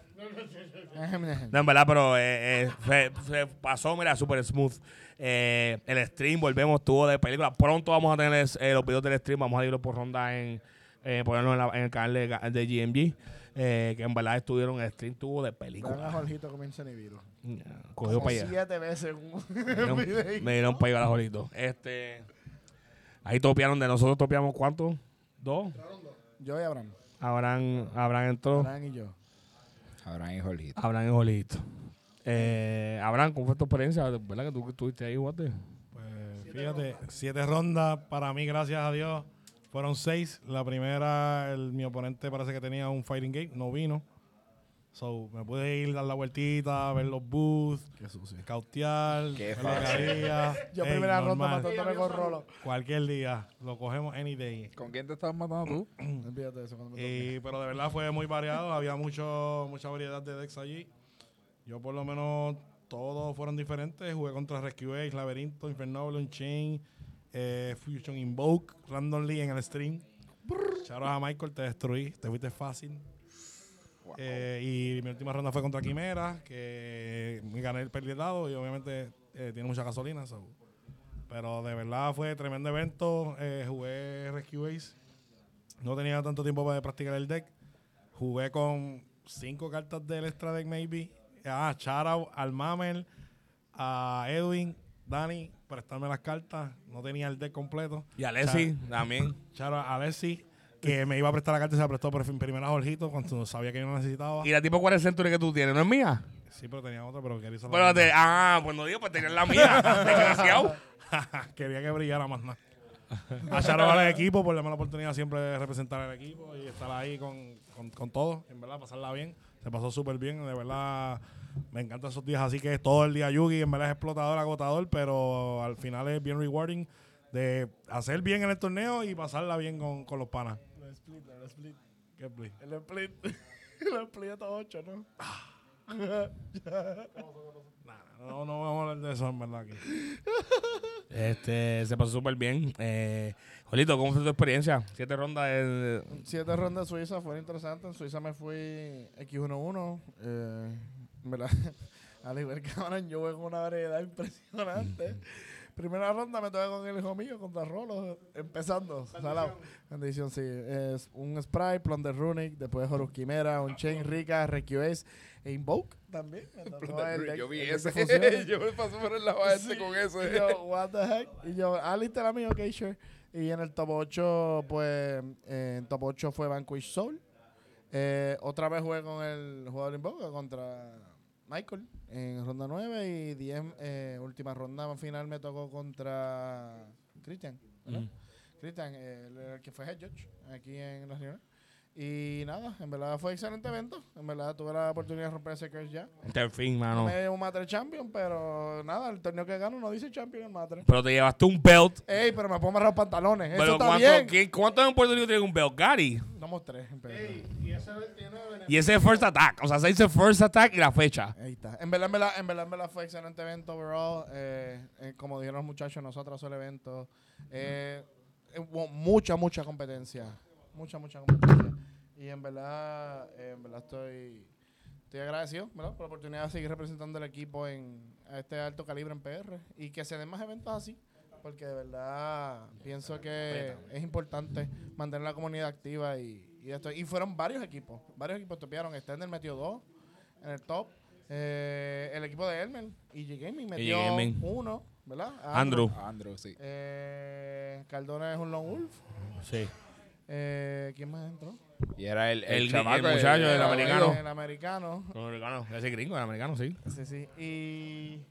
No, en verdad, pero eh, eh, se, se pasó, mira, súper smooth. Eh, el stream, volvemos, tuvo de película. Pronto vamos a tener eh, los videos del stream, vamos a irlo por ronda en, eh, ponerlo en, la- en el canal de, de GMG. eh, que en verdad estuvieron, el stream tuvo de Vean a película. Jorgito comienza Nibiru. Cogió para allá. siete veces Me dieron-. <laughs> Me dieron para llevar a Jorito. Este, ahí topiaron de nosotros, topiamos cuánto? ¿Dos? Yo y Abraham. Abraham, Abraham entró. Abraham y yo. Abraham y Jorgito. Abraham y Jorito. Eh, Abraham, ¿cómo fue tu experiencia? ¿Verdad que tú estuviste ahí, guate? Pues fíjate, siete rondas para mí, gracias a Dios, fueron seis. La primera, el- mi oponente parece que tenía un Fighting Gate, no vino. So, me pude ir, dar la vueltita, ver los booths, Qué sucio. cautear, Qué ver lo que fácil. había. Yo Ey, primera ronda normal. matándome con Rolo. <laughs> Cualquier día, lo cogemos any day. ¿Con quién te estabas matando tú? <clears throat> Olvídate de eso cuando me toque. Y, pero de verdad fue muy variado, había mucho, mucha variedad de decks allí. Yo por lo menos todos fueron diferentes. Jugué contra Rescue Ace, Laberinto, Infernoble, Unchain, eh, Fusion Invoke, randomly en el stream. Shout out a Michael, te destruí, te fuiste fácil. Eh, y mi última ronda fue contra Quimera, que me gané el perdí el dado y obviamente eh, tiene mucha gasolina. so. Pero de verdad fue tremendo evento. Eh, jugué Rescue Ace. No tenía tanto tiempo para practicar el deck. Jugué con cinco cartas del extra deck, maybe. Ah, out al Mamel, a Edwin, Dani, prestarme las cartas. No tenía el deck completo. Y Alessi también. <laughs> Shout out a Alessi, que me iba a prestar la carta y se la prestó por fin primero a Jorgito cuando sabía que yo no necesitaba. Y la tipo 40 Century que tú tienes, ¿no es mía? Sí, pero tenía otra, pero quería usar la te, ah, pues no digo, pues tenías la mía. <laughs> Desgraciado. <laughs> Quería que brillara más nada. A al equipo por darme la oportunidad siempre de representar al equipo y estar ahí con, con, con todos. En verdad, pasarla bien. Se pasó súper bien. De verdad, me encantan esos días. Así que todo el día Yugi, en verdad es explotador, agotador, pero al final es bien rewarding de hacer bien en el torneo y pasarla bien con, con los panas. El split, el split. ¿Qué play? El split. El split hasta 8, ¿no? No, no vamos a hablar de eso, en verdad. Aquí. Este, se pasó súper bien. Eh, Jolito, ¿cómo fue tu experiencia? Siete rondas de... Siete rondas de Suiza fueron interesantes. En Suiza me fui X11. Eh, en verdad, <laughs> al igual que ahora, yo juego una variedad impresionante. Primera ronda me toca con el hijo mío contra Rolo, empezando. Salado. Bendición, sí. Es un Sprite, Plunder Runic, después Horus Quimera, un Chain Rica, Request e Invoke también. Entonces, el deck- Yo vi el ese. funciona. <laughs> yo me pasé por el a este con Y ese. yo, what the heck? Y yo, ah, lista la mía, ok, sure. Y en el top 8, pues, eh, en top 8 fue Vanquish Soul. Eh, otra vez jugué con el jugador Invoca contra Michael en ronda 9 y 10, eh, última ronda final me tocó contra Christian. Mm. Cristian, eh, el, el que fue head judge aquí en la reunión. Y nada, en verdad fue excelente evento. En verdad tuve la oportunidad de romper ese curse ya. En fin, No mano. me un Master Champion, pero nada, el torneo que gano no dice Champion en Master. Pero te llevaste un belt. Ey, pero me puedo amarrar los pantalones. Eso Pero está ¿cuánto, bien. ¿quién- ¿cuántos en Puerto Rico tienen un belt? Gary. Damos tres. en verdad. Ey, y ese tiene. Y ese es first attack. O sea, se dice first attack y la fecha. Ahí está. En verdad, en verdad, en verdad, en verdad fue excelente evento overall. Eh, eh, como dijeron los muchachos, nosotros el evento. Eh, eh, hubo mucha, mucha competencia. Mucha, mucha competencia. Y en verdad, en verdad estoy, estoy agradecido ¿verdad? por la oportunidad de seguir representando el equipo en a este alto calibre en PR. Y que se den más eventos así. Porque de verdad pienso que es importante mantener la comunidad activa y, y esto. Y fueron varios equipos. Varios equipos topearon. Extender metió dos en el top. Eh, el equipo de Elmer y G Gaming metió Gaming. uno, ¿verdad? Andrew. Andrew, sí. Eh, Cardona es un Lone Wolf. Sí. Eh, ¿Quién más entró? Y era el, el, El- chamaco. el muchacho, el Eh, americano. El americano. El americano. Ese gringo, el americano, sí. Sí, sí. Y,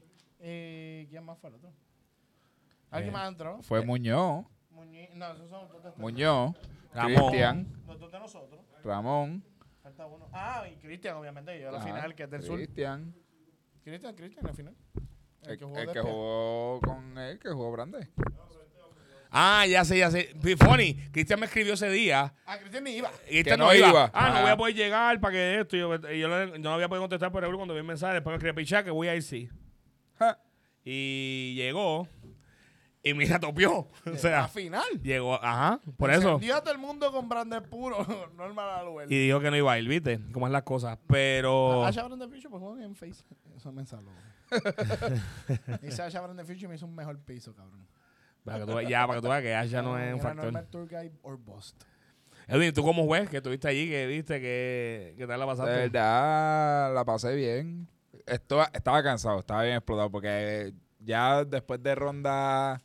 y ¿quién más fue el otro? ¿Alguien Eh, más entró? Fue Muñoz. Muñi- no, esos son dos de- Muñoz. Ramón. Cristian. Los dos de nosotros. Ramón. Falta uno. Ah, y Cristian, obviamente. Yo a la Ajá, final, que es del sur. Cristian. Cristian, Cristian, la final. El, jugó el que jugó con él, que jugó grande. Ah, ya sé, ya sé. Funny, Cristian me escribió ese día. Ah, Cristian ni iba. Que este no no iba. iba. Ah, no voy a poder llegar para que esto. Y yo, y yo no, no había podido contestar por ejemplo cuando vi el mensaje. Después me escribió pichar que voy a ir sí. Y llegó. Y mira, topió. <laughs> O sea, final. llegó. Ajá, por eso. Encendió a todo el mundo con Brandon puro. <laughs> Normal. Y dijo que no iba a ir, ¿viste? Cómo es las cosas. Pero. Asha Brandon Future, pues juegan en Face. Eso me saló. <laughs> y Sasha Brandon Future me hizo un mejor piso, cabrón. Para que tú, veas- ya, para que tú veas que Asha no es un factor. normal tour guide or bust. Edwin, ¿tú cómo juez? Que estuviste allí, que viste que, que tal la De pasaste. verdad, la pasé bien. Esto, estaba cansado, estaba bien explotado porque ya después de ronda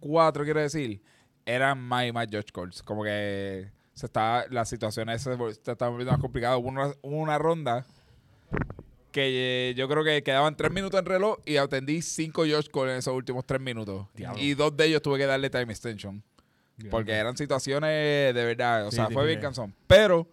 4, quiero decir, eran más y más George Calls. Como que se estaba, las situaciones se, se estaban volviendo más complicadas. Hubo una, hubo una ronda que eh, yo creo que quedaban 3 minutos en reloj y atendí 5 George Calls en esos últimos 3 minutos. Diablo. Y dos de ellos tuve que darle time extension. Porque eran situaciones de verdad, o Sí, sea, fue bien cansón. Pero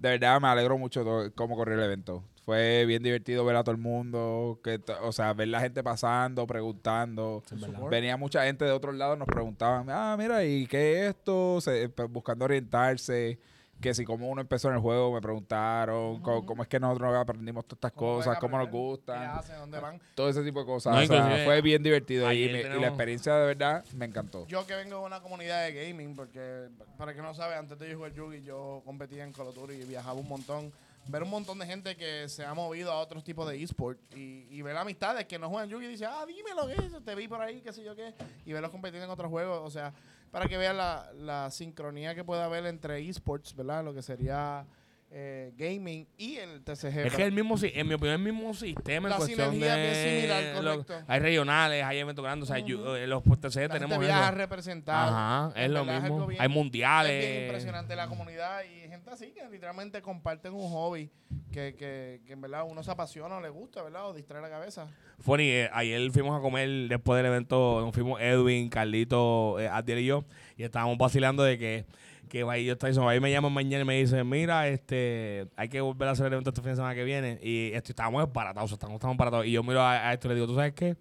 de verdad me alegro mucho todo, cómo corrió el evento. Fue bien divertido ver a todo el mundo, que, o sea, ver la gente pasando, preguntando. Venía mucha gente de otros lados, nos preguntaban, ah, mira, ¿y qué es esto? Se- pues, buscando orientarse, que si cómo uno empezó en el juego, me preguntaron, cómo, cómo es que nosotros aprendimos todas estas ¿Cómo cosas, cómo nos gustan, hacen? ¿Dónde van? todo ese tipo de cosas. No, O sea, fue bien divertido y, me- y la experiencia de verdad me encantó. Yo que vengo de una comunidad de gaming, porque para que no sabe, antes de yo jugar Yugi, yo competía en Call of Duty y viajaba un montón. Ver un montón de gente que se ha movido a otros tipos de eSport y, y ver amistades que no juegan Yugi y dice, ah, dime lo que es, te vi por ahí, qué sé yo qué, y verlos competir en otros juegos. O sea, para que vean la, la sincronía que puede haber entre eSports, ¿verdad? Lo que sería eh, gaming y el TCG. Es que el mismo, en mi opinión, el mismo sistema La en cuestión sinergia de... es similar, lo- correcto. hay regionales, hay eventos grandes, o sea, eh, los TC la tenemos viaja representado. Ajá, es lo es mismo. bien- hay Es bien mundiales. impresionante la comunidad y gente así que literalmente comparten un hobby que, que, que en verdad uno se apasiona o le gusta, ¿verdad? O distrae la cabeza. Funny, eh, ayer fuimos a comer después del evento, nos fuimos Edwin, Carlito, eh, Adiel y yo, y estábamos vacilando de que, que ahí yo estoy, ahí me llaman mañana y me dicen, mira, este, hay que volver a hacer el evento este fin de semana que viene, y esto, estábamos embaratados, estamos, estamos y yo miro a, a esto y le digo, ¿tú sabes qué?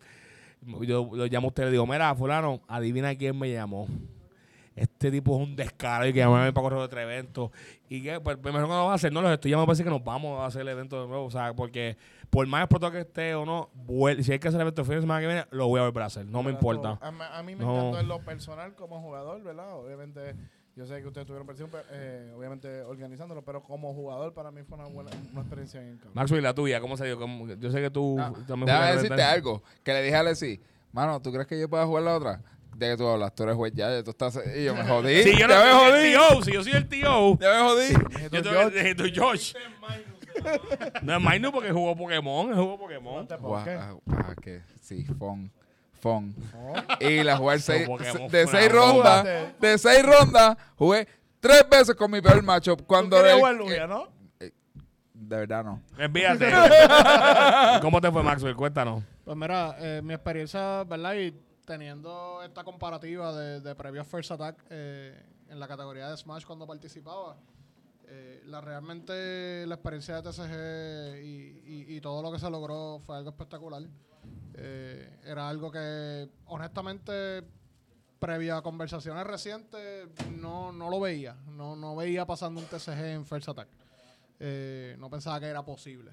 Yo lo llamo a usted y le digo, mira, fulano, adivina quién me llamó. Este tipo es un descaro y que llama para correr otro evento. Y que, pues, mejor que no va a hacer, no los estoy llamando para decir que nos vamos a hacer el evento de nuevo. O sea, porque por más explotado que esté o no, si hay que hacer el evento el fin de semana que viene, lo voy a volver a hacer. No me importa. A, mí- a mí me No. encantó en lo personal como jugador, ¿verdad? Obviamente, yo sé que ustedes tuvieron presión, pero, eh, obviamente organizándolo, pero como jugador para mí fue una buena una experiencia bien cabrón. Maxwell, la tuya, ¿cómo se dio? ¿Cómo- Yo sé que tú No, también Déjame decirte algo. Que le dije a Alexi, mano, ¿tú crees que yo pueda jugar la otra? ¿De que tú hablas? Tú eres juez ya, tú estás... Y yo me jodí. Sí, yo no me soy jodí. el tío, si yo soy el tío. Ya me jodí. Yo que decir tu Josh. No es Mainu porque jugó Pokémon, jugó Pokémon. ¿Por Guau, qué? ah, ah, que sí, fon. Fon. Y la jugué seis, de seis rondas. De seis rondas, jugué tres veces con mi peor matchup. Cuando ¿Tú querías el- jugar Lugia, no? de verdad no. Envíate. <laughs> ¿Cómo te fue, Maxwell? Cuéntanos. Pues mira, eh, mi experiencia, ¿verdad? Y teniendo esta comparativa de, de previos First Attack eh, en la categoría de Smash cuando participaba, eh, la realmente la experiencia de TCG y, y- y todo lo que se logró fue algo espectacular. Eh, era algo que, honestamente, previa a conversaciones recientes, no, no lo veía. No, no veía pasando un TCG en First Attack. Eh, no pensaba que era posible.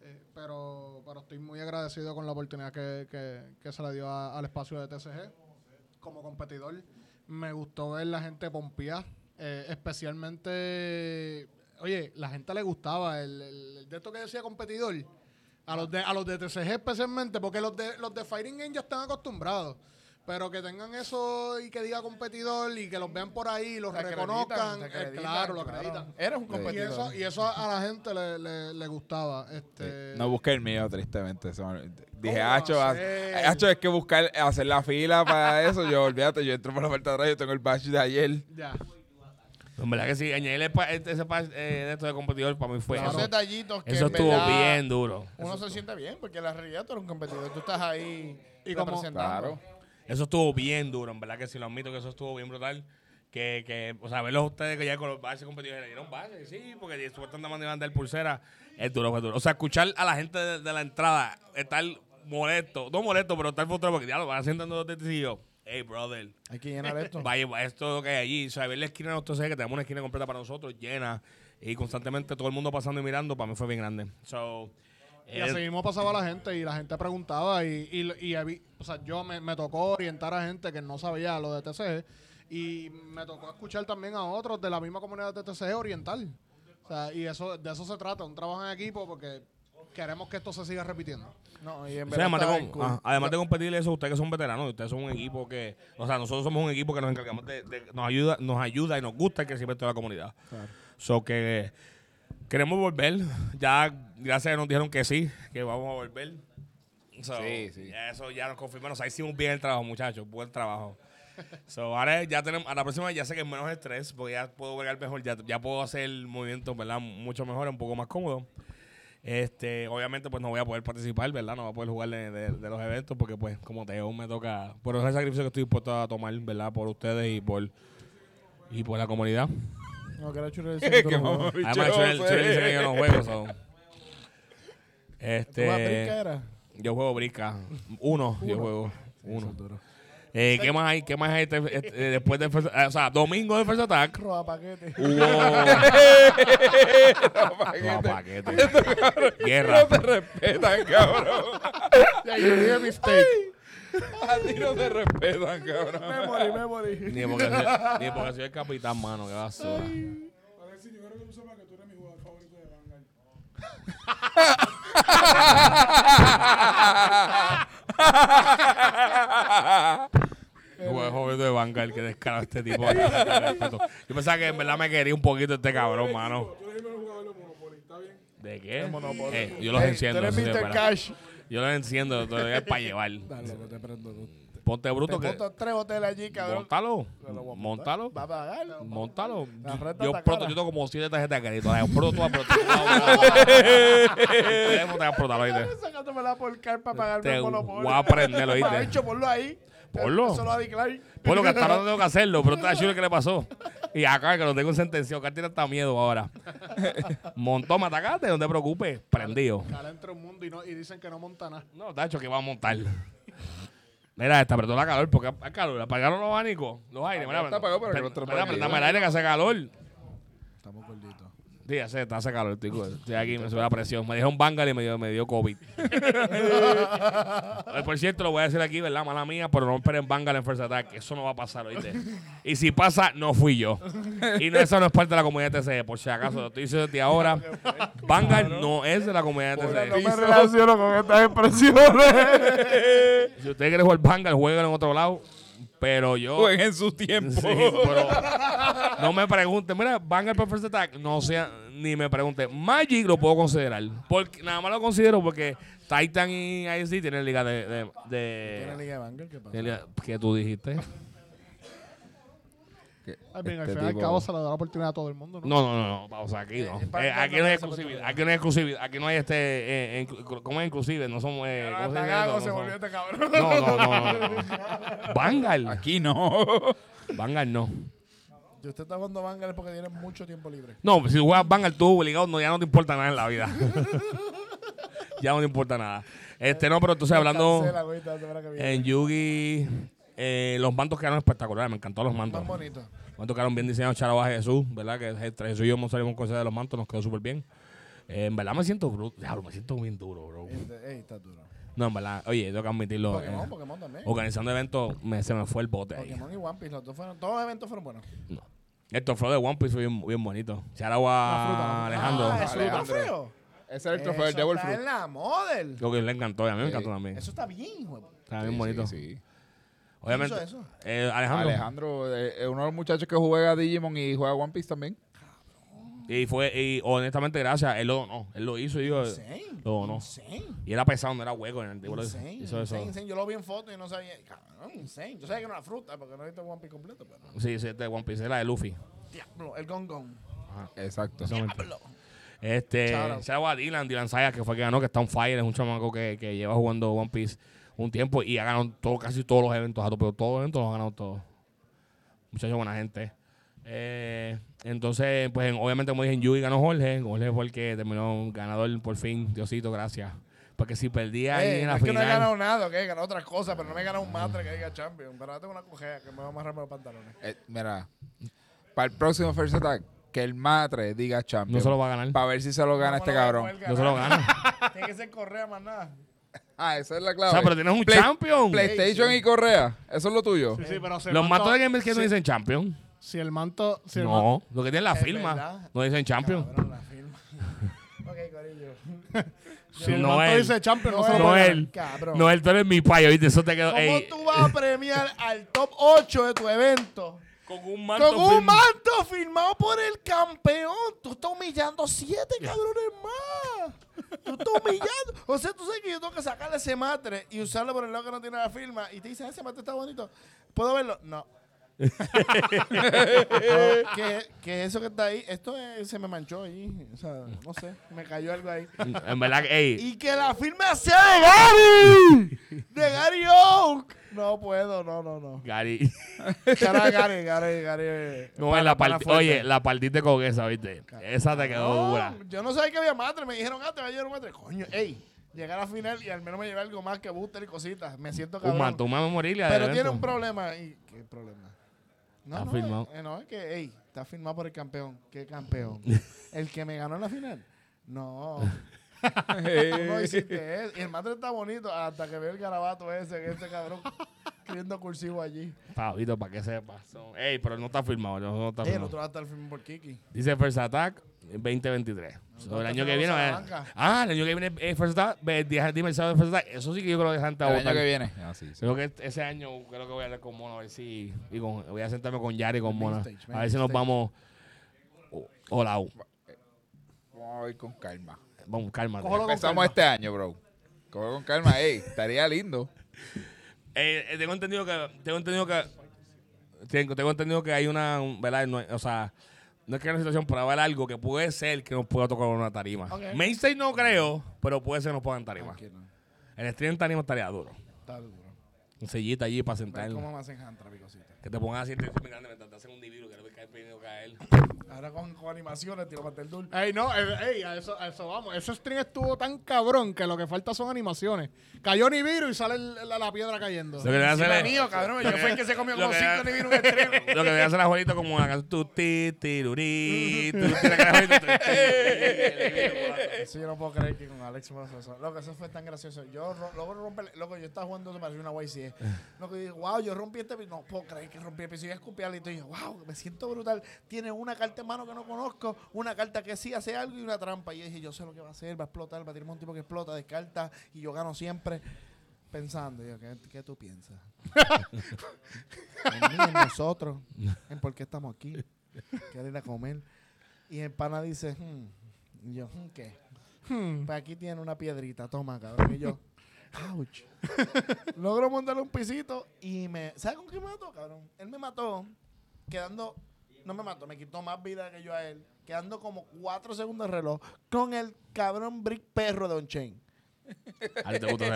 Eh, pero, pero estoy muy agradecido con la oportunidad que, que- que se le dio al espacio de TCG. Como competidor, me gustó ver la gente pompear. eh, especialmente, oye, la gente le gustaba el de esto que decía competidor. A los de, a los de TCG especialmente, porque los de, los de Fighting Game ya están acostumbrados. Pero que tengan eso y que diga competidor y que los vean por ahí y los Te reconozcan, acreditan, eh, claro, lo acreditan. Eres un Sí. Y competidor. eso, y eso a la gente le, le, le gustaba. Este, No busqué el mío, tristemente. Dije, ¿Cómo va Hacho? Hacho, es que buscar, hacer la fila para eso. Yo, olvídate, yo entro por la puerta de atrás, yo tengo el badge de ayer. Ya. En verdad que sí, añadirle pa- este- ese pa- eh, de esto de competidor para mí fue. Esos Eso, detallitos que eso en estuvo verdad bien duro. Uno se siente bien porque la realidad tú eres un competidor. Tú estás ahí Y representando. Claro. Eso estuvo bien duro, en verdad que sí lo admito que eso estuvo bien brutal. Que, que o sea, verlos ustedes que ya con los bases competidores le dieron bases, sí, porque supuestamente mandan a dar pulsera, es duro, fue duro. O sea, escuchar a la gente de, de la entrada estar molesto, no molesto, pero estar frustrado porque ya lo van haciendo y yo, hey, brother, Hay que llenar esto. <laughs> vaya, esto es lo que hay allí. O sea, ver la esquina de nosotros, que tenemos una esquina completa para nosotros, llena, y constantemente todo el mundo pasando y mirando, para mí fue bien grande. So, Y eh, así mismo pasaba la gente y la gente preguntaba y, y, y o sea, yo me, me tocó orientar a gente que no sabía lo de TCG y me tocó escuchar también a otros de la misma comunidad de TCG orientar. O sea, y eso de eso se trata, un trabajo en equipo porque queremos que esto se siga repitiendo. No, y en O sea, además, de, bien cool. ah, además de competir eso, ustedes que son veteranos, ustedes son un equipo que, o sea, nosotros somos un equipo que nos encargamos de, de- nos ayuda, nos ayuda y nos gusta el crecimiento de la comunidad. So que queremos volver. Ya, gracias a Dios nos dijeron que sí, que vamos a volver. So, Sí, sí. ya Eso ya nos confirmaron. O sea, hicimos bien el trabajo, muchachos. Buen trabajo. So, ahora ya tenemos, a la próxima ya sé que es menos estrés, porque ya puedo bregar mejor, ya, ya puedo hacer movimientos, ¿verdad? Mucho mejor, un poco más cómodo. Este, obviamente, pues no voy a poder participar, ¿verdad? No voy a poder jugar de, de- de los eventos porque, pues, como Teo me toca. Por ese sacrificio que estoy dispuesto a tomar, ¿verdad? Por ustedes y por, y por la comunidad. No, que era chulo de <laughs> Que no Además. Chuel dice que yo no juego. so. ¿Tú vas a Este, era? yo juego brisca. Uno, yo juego. Uno. es duro. Eh, ¿Qué más hay? ¿Qué más hay este- este- eh, después del first- O sea, domingo del First Attack? Roba paquete. Hubo. <laughs> No, paquete. Guerra. No te respetan, cabrón. Ya, yo dije mistake. A ti no te respetan, cabrón. Memory, memory. Ni porque, soy, ni porque soy el capitán, mano. Qué basura. Alexis, yo creo que tú sepas que tú eres mi jugador favorito de Vanguard. <laughs> Juego joven de Vanguard, que descarado este tipo. <laughs> Yo pensaba que en verdad me quería un poquito este cabrón, mano. El de Monopoly, ¿está bien? ¿De qué? Eh, yo los enciendo. Es Mr. verdad. Cash. Yo los enciendo, todavía es para <laughs> llevar. Dale, que te prendo. tú. Ponte bruto Te que. tres hoteles allí, cabrón. Montalo. Voy a. Montalo. Va a pagar. Montalo. La Yo pronto, yo tengo como siete tarjetas de crédito. Las pronto todas, <laughs> pero te explotar, oíste. Sacándomela por car para pagarme el monopolio. voy a prender, ¿oíste? Ha hecho, ponlo ahí. Ponlo. Eso lo va a declarar. Bueno, que hasta ahora no tengo que hacerlo, pero está chulo que le pasó. Y acá que lo tengo sentenciado, que tiene hasta miedo ahora. <laughs> Montó, me atacaste, no te preocupes, prendido. Cara entra un mundo y, no, y dicen que no monta nada. No, Tacho, que va a montar. Mira, esta apretó la calor, porque hay calor. Apagaron los abanicos, los aires. Mira, está apagado, pero mira, apague. prendame el aire que hace calor. Estamos gorditos. Sí, hace, hace calor, tico. <laughs> Estoy aquí, me sube la presión. Me dejó un bangal y me dio, me dio COVID. <laughs> Por cierto, lo voy a decir aquí, ¿verdad? Mala mía, pero no esperen bangal en First Attack. Eso no va a pasar, ¿oíste? Y si pasa, no fui yo. Y no, eso no es parte de la comunidad TCE, por si acaso. Lo estoy diciendo desde ahora. Bangal no es de la comunidad No TCE. me relaciono con estas expresiones. <laughs> Si usted quiere jugar bangal, jueguen en otro lado. Pero yo... Jueguen en su tiempo. Sí, pero no me pregunten, mira, van al First Attack, no sea, ni me pregunte. Magic lo puedo considerar. Porque, nada más lo considero porque Titan y ISD tienen liga de. de, de- ¿Tiene Liga de Vanguard? ¿Qué pasa? tienen ¿Qué tú dijiste? Ay, bien, al Este fin y al cabo se le da la oportunidad a todo el mundo, ¿no? No, no, no, no, pausa, aquí no. Eh, para- Eh, aquí no, no hay no, exclusividad, no, aquí no hay exclusividad, aquí no hay este, eh, inclu- ¿cómo es inclusive? No somos, eh, ¿cómo se dice Hasta eso? Gago se No volvió somos- este cabrón. No, no, no, no, no. <laughs> Vanguard, Aquí no. <laughs> Vanguard no. Si usted está jugando Vanguard es porque tiene mucho tiempo libre. No, si juegas Vanguard tú obligado, no, ya no te importa nada en la vida. <laughs> ya no te importa nada. Este, no, pero entonces hablando Cancela, güey, que en Yugi, eh, los mantos quedaron espectaculares, me encantó los mantos. Más bonito. Los mantos quedaron bien diseñados, Charaba Jesús, ¿verdad? Que entre Jesús y yo hemos salido con cosas de los mantos, nos quedó súper bien. Eh, en verdad me siento bruto, diablo, me siento bien duro, bro. Ey, está duro. No, en verdad, oye, tengo que admitirlo. Pokémon, eh, Pokémon también. organizando eventos, me, se me fue el bote ahí. Pokémon y One Piece, los dos fueron, todos los eventos fueron buenos. No. El trofeo de One Piece fue bien, bien bonito. Charagua Alejandro. Ah, eso es un Alejandro. trofeo. Ese es el trofeo del Devil está Fruit. en la model. Lo que le encantó, y a mí me encantó también. Eso está bien, hijo. Está bien Sí, bonito. sí, sí. Obviamente. ¿Quién hizo eso? eh, Alejandro. Alejandro eh, es uno de los muchachos que juega Digimon y juega One Piece también. Y fue, y honestamente, gracias. Él lo donó. Él lo hizo y yo. Insane. Lo donó. Insane. Y era pesado, no era hueco en el tipo. Hizo eso. insane, insane. Yo lo vi en foto y no sabía. Cabrón, insane. Yo sabía que era una fruta porque no he visto One Piece completo, pero. Sí, sí, este One Piece era de Luffy. Diablo, el gongong. Exacto. Exactamente. Este, Shout out. se a Dylan, Dylan Sayas, que fue que ganó, que está on fire, es un chamaco que, que lleva jugando One Piece un tiempo y ha ganado todo, casi todos los eventos, topeado todos los eventos, los ha ganado todos. Muchacho, buena gente. Eh, entonces, pues en- obviamente, como dije, en Yui ganó Jorge. Jorge fue el que terminó ganador por fin. Diosito, gracias. Porque si perdía ahí Eh, en no la es que no he final. ganado nada, ok, he ganado otras cosas, pero no me he ganado un matre que diga champion. Pero ahora tengo una cojea que me va a amarrar los pantalones. Eh, mira, para el próximo First Attack, que el matre diga champion. no se lo va a ganar. Para ver si se lo gana ¿Cómo este cabrón. No se lo gana. <laughs> Tiene que ser correa más nada. Ah, esa es la o clave. sea, pero tienes un Play- champion. PlayStation y Correa. Eso es lo tuyo. Sí, sí, pero si el Los manto- mantos de Game que no dicen champion. Si el manto... Si el manto No, lo que tiene la Es firma. verdad. No dicen champion. Cabrón, la firma. <laughs> ok, corillo. <laughs> si el No manto dice champion, no, se lo No puede él. Cabrón. No, él tú eres mi payo, ¿viste? Eso te quedó. ¿Cómo ey, tú vas a premiar al top 8 de tu evento? Con un manto. Con un manto firmado por el campeón. Tú estás humillando siete cabrones más. Tú estás humillando. O sea, tú sabes que yo tengo que sacarle ese matre y usarlo por el lado que no tiene la firma. Y te dicen, ese matre está bonito. ¿Puedo verlo? No. No, <laughs> que, que eso que está ahí, esto es- se me manchó ahí. O sea, no sé, me cayó algo ahí. En verdad ey, Y que la firma sea de Gary. De Gary Oak. No puedo, no, no, no. Gary. Cara, Gary, Gary, Gary. No, pana- en la oye, la partiste con esa, ¿viste? Esa te quedó No, dura. Yo no sabía que había madre. Me dijeron, ah, te va a llevar un madre. Coño, ey, llegar a final y al menos me llevé algo más que booster y cositas. Me siento cabrón. man, tú me morir. Pero tiene un problema. ¿Y qué problema? No, Está no, firmado. eh, no, es que, ey, está firmado por el campeón. ¿Qué campeón? <laughs> ¿El que me ganó en la final? No. <laughs> Tú no hiciste eso. Y el madre está bonito hasta que ve el garabato ese, que ese cabrón escribiendo cursivo allí. Pavito, para que sepas. Ey, pero no está firmado. No, no está Eh, el otro va a estar firmado por Kiki. Dice First Attack 2023. So, el año que viene. eh, ah, el año que viene es First Attack. día- el sábado de First Attack. Eso sí que yo creo que gente a El año que viene. Ah, sí, sí. Creo que ese año creo que voy a hablar con Mona a ver si. y con- voy a sentarme con Yari y con Mona. stage, A ver si nos vamos. Hola. Vamos a ver con calma. Vamos, cálmate. Cógelo con Empezamos calma. este año, bro. Con calma, ey. Estaría lindo. Eh, eh, tengo entendido que. Tengo entendido que. Tengo, tengo entendido que hay una. un- ¿Verdad? No, o sea. No es que hay una situación para ver algo que puede ser que nos pueda tocar una tarima. Ok. No creo, pero puede ser que nos pongan tarima. El stream en tarima estaría duro. Está duro. Un sellita allí para sentar. cómo me hacen hantra, mi cosita. Que te pongan así mientras te hacen un divido caer. Ahora con, con animaciones, tiro para el dulce. Ey, no, eh, ey, a eso, a eso vamos. Ese stream estuvo tan cabrón que lo que falta son animaciones. Cayó Nibiru y sale el- la, la piedra cayendo. Lo que debe hacer Encima es- mío, cabrón. Yo fui el que se comió Lo como que- cinco ni vino un extremo. Lo que debe hacer la Juanito como una canción. Tu ti, tirurí, <laughs> tu ti, la tu, ti. Eso yo no puedo creer que con Alex me pasó eso. Loco, eso fue tan gracioso. Yo ro- luego rompe, loco, yo estaba jugando, se pareció una YCE. Loco, yo digo, wow, yo rompí este piso. No puedo creer que rompí el piso. Y escupí alito y yo, wow, me siento brutal. Tiene una carta en mano que no conozco, una carta que sí hace algo y una trampa. Y yo dije, yo sé lo que va a hacer, va a explotar, va a tener un tipo que explota, descarta y yo gano siempre. Pensando, yo, ¿qué, qué tú piensas? en mí, en nosotros, en por qué estamos aquí. Quiero ir a comer. Y el pana dice, hmm. Y yo, "Hmm, ¿qué? Pues aquí tiene una piedrita, toma, cabrón. Y yo, ouch. Logro montarle un pisito y me. ¿Sabes con qué me mató, cabrón? Él me mató quedando. No me mató, me quitó más vida que yo a él. Quedando como cuatro segundos de reloj con el cabrón brick perro de On-Chain. <laughs>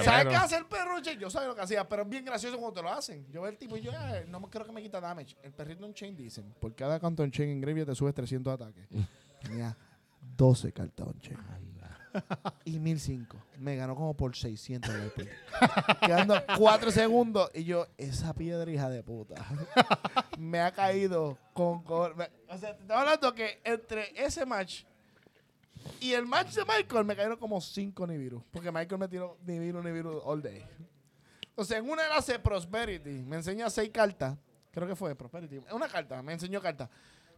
¿Sabes qué hace el perro On-Chain? Yo sabía lo que hacía, pero es bien gracioso cuando te lo hacen. Yo veo el tipo y yo, "Ah, no me creo que me quita damage. El perrito On-Chain dicen, por cada canto On-Chain en Gravia te subes 300 ataques. <laughs> Tenía 12 cartas On-Chain. <laughs> y 1005. Me ganó como por 600 después. <laughs> Quedando 4 segundos. Y yo, esa piedra hija de puta. <laughs> me ha caído con... o sea, te estoy hablando que entre ese match y el match de Michael me cayeron como 5 Nibiru. Porque Michael me tiró Nibiru, Nibiru all day. O sea, en una hace Prosperity. Me enseña 6 cartas. Creo que fue Prosperity. Una carta. Me enseñó cartas.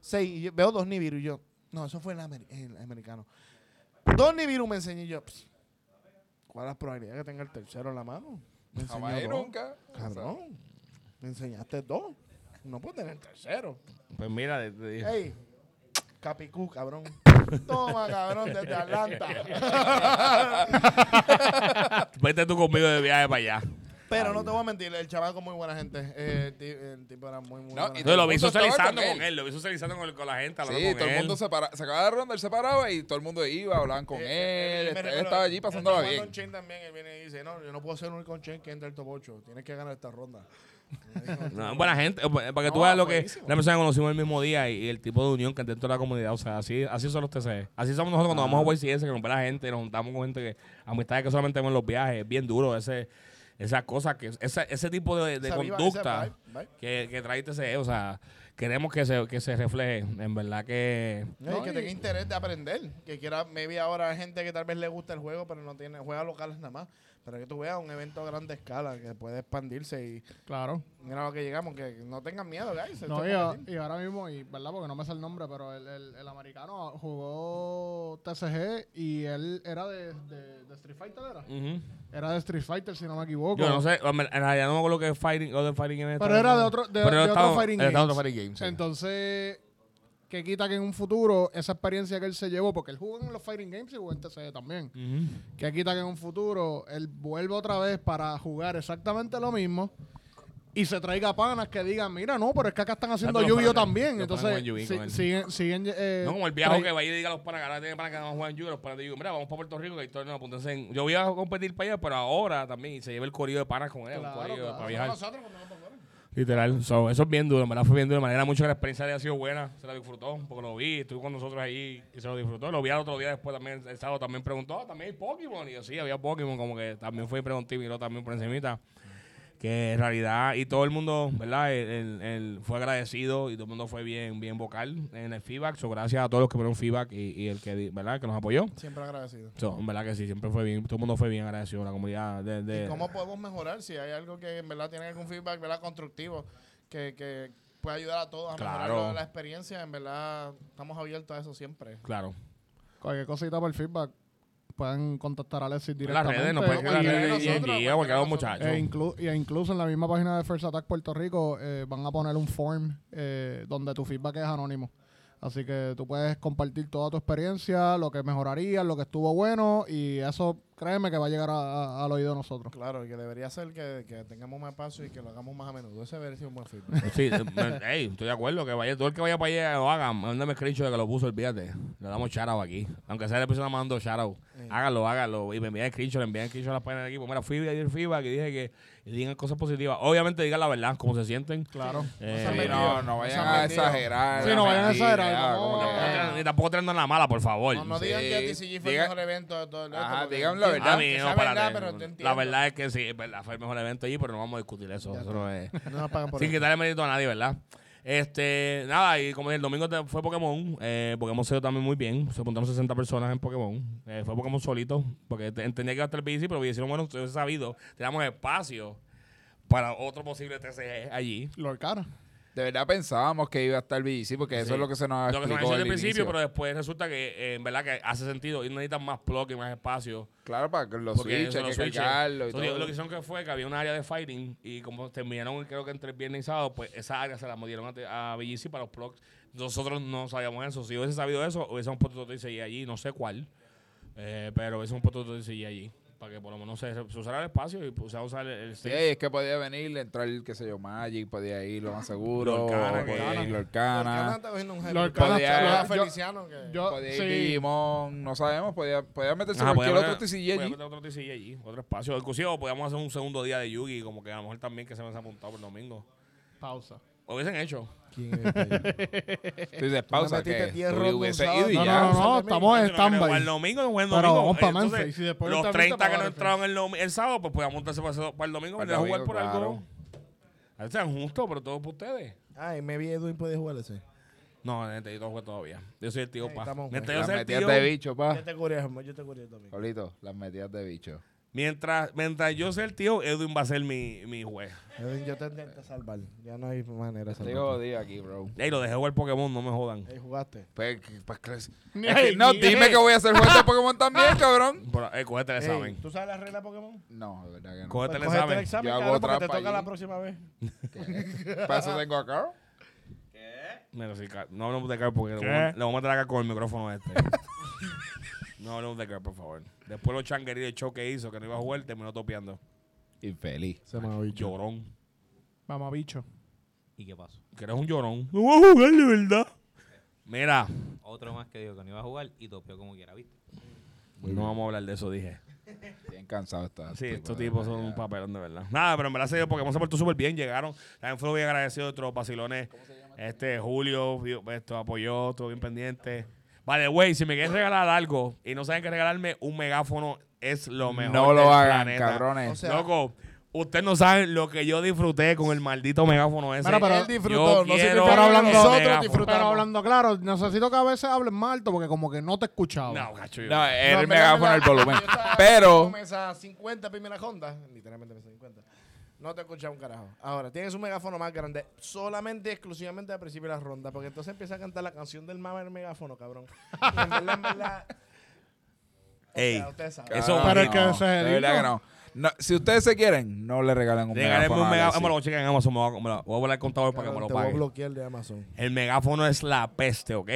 6. Y yo veo dos Nibiru. Y yo, no, eso fue el, ameri- el americano. Dos Nibiru me enseñé y yo. "Pss, ¿Cuál es la probabilidad que tenga el tercero en la mano? Me enseñó Jamás y dos. nunca. Cabrón. Me enseñaste dos. No puedo tener el tercero. Pues mira, te- te dije. Ey, Capicú, cabrón. <laughs> Toma, cabrón, desde Atlanta. Vete tú conmigo de viaje para allá. Pero no te voy a mentir, el chamaco muy buena gente. Eh, el, ti- el tipo era muy, muy No, buena y gente. Yo lo el vi mundo estaba socializando con con él. él. Lo vi socializando con, con la gente. hablando Sí, con todo el él. mundo se para, se acaba de ronda, él se paraba y todo el mundo iba, hablaban con Eh, él. me est- él recuerdo, estaba allí él pasándola jugando bien. en Chain también, él viene y dice, no, yo no puedo ser el único Chain que entra el top 8. Tienes que ganar esta ronda. <laughs> No, buena gente. eh, Para que tú No, veas lo que. buenísimo. Una persona que conocimos el mismo día y, y el tipo de unión que hay dentro de la comunidad. O sea, así, así son los TCE. Así somos nosotros cuando vamos a YCS, que nos ve la gente, nos juntamos con gente que. Amistades que solamente vemos en los viajes. Es bien duro ese. Esa cosa que. Ese, ese tipo de, de Esa viva, conducta ese vibe, vibe. que, que trae TCE. O sea, queremos que se, que se refleje. En verdad que. No, y que tenga interés de aprender. Que quiera, maybe ahora gente que tal vez le gusta el juego, pero no tiene, juega locales nada más. Pero que tú veas un evento a grande escala que puede expandirse y Claro. mira lo que llegamos, que no tengan miedo, guys. No, es y, a- competir. y ahora mismo, y verdad, porque no me sé el nombre, pero el, el, el americano jugó TCG y él era de, de, de Street Fighter, ¿era? Ujú. Era de Street Fighter, si no me equivoco. Yo no sé. En realidad no me acuerdo que Fighting. O de Fighting Game Pero era de otro, de, Pero de él otro estaba- Fighting otro Game, sí. Entonces, que quita que en un futuro esa experiencia que él se llevó, porque él jugó en los Fighting Games y jugó en TCG también, que quita que en un futuro él vuelva otra vez para jugar exactamente lo mismo y se traiga panas que digan, mira, no, pero es que acá están haciendo espérate, también. Entonces, si- siguen, siguen eh, No como el viejo que vaya y diga a los panas ahora tienen panas que van a jugar en Yu, los panas digo, mira, vamos para Puerto Rico que hay torneo, apúntense en- Yo voy a competir para allá, pero ahora también y se lleva el corillo de panas con él, Claro, un corillo claro. para viajar. Nosotros cuando vamos para afuera. Literal, so, eso es bien duro, en verdad fue bien duro. De manera mucho que la experiencia de él ha sido buena, se la disfrutó, porque lo vi, estuvo con nosotros ahí y se lo disfrutó. Lo vi al otro día después también, el sábado también preguntó, "Ah, también hay Pokémon. Y yo, sí, había Pokémon, como que también fue y y miró también por encimita. Que en realidad, y todo el mundo, ¿verdad? Él- él fue agradecido y todo el mundo fue bien, bien vocal en el feedback. So, gracias a todos los que dieron feedback y, y el que, ¿verdad? Que nos apoyó. Siempre agradecido. So, en verdad que sí, siempre fue bien, todo el mundo fue bien agradecido, la comunidad de... de- ¿Y cómo podemos mejorar? Si hay algo que en verdad tiene algún feedback ¿verdad? constructivo que, que puede ayudar a todos a mejorar Claro. la, la experiencia, en verdad estamos abiertos a eso siempre. Claro. cualquier cosita por feedback, pueden contactar a Alexis En las directamente. redes, nos pueden de redes y nosotros, de los de muchachos. E, inclu- y incluso en la misma página de First Attack Puerto Rico eh, van a poner un form eh, donde tu feedback es anónimo. Así que tú puedes compartir toda tu experiencia, lo que mejoraría, lo que estuvo bueno y eso créeme que va a llegar a- a- al oído de nosotros. Claro, y que debería ser que, que tengamos más espacio y que lo hagamos más a menudo. Ese debería ser un buen feedback. <laughs> Sí, eh, me- ey, estoy de acuerdo. Que vaya, todo el que vaya para allá lo haga. Mándame screenshot de que lo puso, olvídate. Le damos shoutout aquí. Aunque sea la persona mandando shoutout. Háganlo, háganlo. Y me envían screenshot, le envían screenshot a la página del equipo. Mira, fui a el feedback y dije que y digan cosas positivas. Obviamente digan la verdad, cómo se sienten. Claro. Eh, Sí, no, no No vayan a exagerar. Sí, no vayan a exagerar, tiran- ni tampoco tirando la mala, por favor. No, no digan Sí, que TCG fue diga- el mejor evento de todo el Ajá, porque digan la verdad. A mí no, verdad, pero te La verdad es que sí, es verdad, fue el mejor evento allí, pero no vamos a discutir eso. Ya Eso no es. No nos pagan por Sin quitarle mérito a nadie, ¿verdad? Este, nada, y como el domingo fue Pokémon. Eh, Pokémon se dio también muy bien. Se apuntaron 60 personas en Pokémon. Eh, fue Pokémon solito, porque te- entendía que iba estar el BC, pero hicieron, bueno, ustedes sabido, teníamos espacio para otro posible TCG allí. Lord Cara. De verdad pensábamos que iba a estar BGC porque eso Sí. es lo que se nos Lo que se explicó hizo al principio, inicio. pero después resulta que eh, en verdad que hace sentido y necesitan más plug y más espacio. Claro, para que los switches, los que switches. cargarlo y Entonces, todo. Lo que hicieron que fue que había un área de fighting y como terminaron creo que entre el viernes y sábado, pues esa área se la dieron a, a BGC para los plugs. Nosotros no sabíamos eso. Si hubiese sabido eso, hubiésemos puesto otro TCG allí, no sé cuál, eh, pero hubiésemos puesto otro TCG allí para que por lo menos se, se usara el espacio y pues, se usara el, el Sí, es que podía venir, entrar, qué sé yo, Magic, podía ir lo más seguro. Lorcana, podía ir Lorcana Lorcana. está Podía- Feliciano que yo- Podía ir sí. Digimon, no sabemos, podía, podía meterse Ajá, cualquier podíamos otro TCG allí. meter otro TCG allí, otro espacio. Inclusive podíamos hacer un segundo día de Yugi, como que a lo mejor también que se me ha apuntado por el domingo. Pausa. Lo hubiesen hecho. ¿Quién es? <laughs> Tú dices, pausa, que tú hubiese ido y No, ya. no, no, de estamos en no, stand-by. El domingo, no el Pero domingo. vamos pa' Entonces, y después los te 30 fuiste que no entraron el, el sábado, pues podíamos montarse para, ese- para el domingo Para y el a jugar domingo, por algo. A ver, sean justos, pero todo por ustedes. Ay, me vi Edwin puede jugar ese. No, necesito jugar todavía. Yo soy el tío, Ahí pa. estamos, yo Las el metidas tío, de bicho, pa. Yo te curio, yo te curio también. Pablito, las metidas de bicho. Mientras, mientras yo sea el tío, Edwin va a ser mi, mi juez. Edwin, yo te intenté salvar. Ya no hay manera de Estoy salvar. jodido aquí, bro. Ey, lo dejé jugar Pokémon, no me jodan. Ahí jugaste. Pues, pues, es <laughs> que- no, dime que voy a ser juez de Pokémon también, <laughs> cabrón. Pero, eh, cógete el Ey, examen. ¿Tú sabes la regla de Pokémon? No, de verdad que no. Cógete el Pues cógete examen. Yo hago cabrón, porque te trampa toca allí. la próxima vez. <laughs> Para eso tengo acá. Mira, sí, ca- no hablemos de Carl porque le ¿Qué? voy, a, le voy a con el micrófono este. No hablemos de Carl, por favor. Después los changueríos de show que hizo, que no iba a jugar, terminó topeando. Infeliz. Se me ha dicho. Llorón. Vamos, bicho. ¿Y qué pasó? Que eres un llorón. No voy a jugar de verdad. Mira, Otro más que dijo que no iba a jugar y topeó como quiera, ¿viste? no vamos a hablar de eso, dije. Bien cansado está. Sí, estos tipos son un papelón de verdad. Nada, pero en verdad se dio Pokémon se portó súper bien, llegaron. También fue bien agradecido de otros vacilones. Este, Julio, vio- esto apoyó, estuvo bien pendiente. Vale, güey, si me quieres regalar algo y no saben qué regalarme, un megáfono es lo mejor. No del lo hagan, planeta. cabrones. O sea- Loco, ustedes no saben lo que yo disfruté con el maldito megáfono ese. Pero Él disfrutó, yo no quiero Pero hablando- nosotros disfrutamos. Pero hablando claro, necesito que a veces hablen alto porque como que no te escuchaba. No, cacho. yo- No, No, el verdad, megáfono el volumen. yo estaba Pero, con Mesa 50 primera ronda, literalmente mesa 50. No te escuchaba un carajo. Ahora, tienes un megáfono más grande, solamente, exclusivamente al principio de la ronda, porque entonces empieza a cantar la canción del mama del megáfono, cabrón. Y en verdad, en verdad. <laughs> o Ey, sea, ustedes saben. Eso- Pero es no, que ese es el de verdad hito. que no. No, Si ustedes se quieren, no le regalen un Regálenme megáfono. un a megáfono. Alexis. Me lo chequen en Amazon. Me lo, me lo- voy a volar el contador para que me Cabrón, lo te voy a pague. bloquear de Amazon. El megáfono es la peste, ¿ok?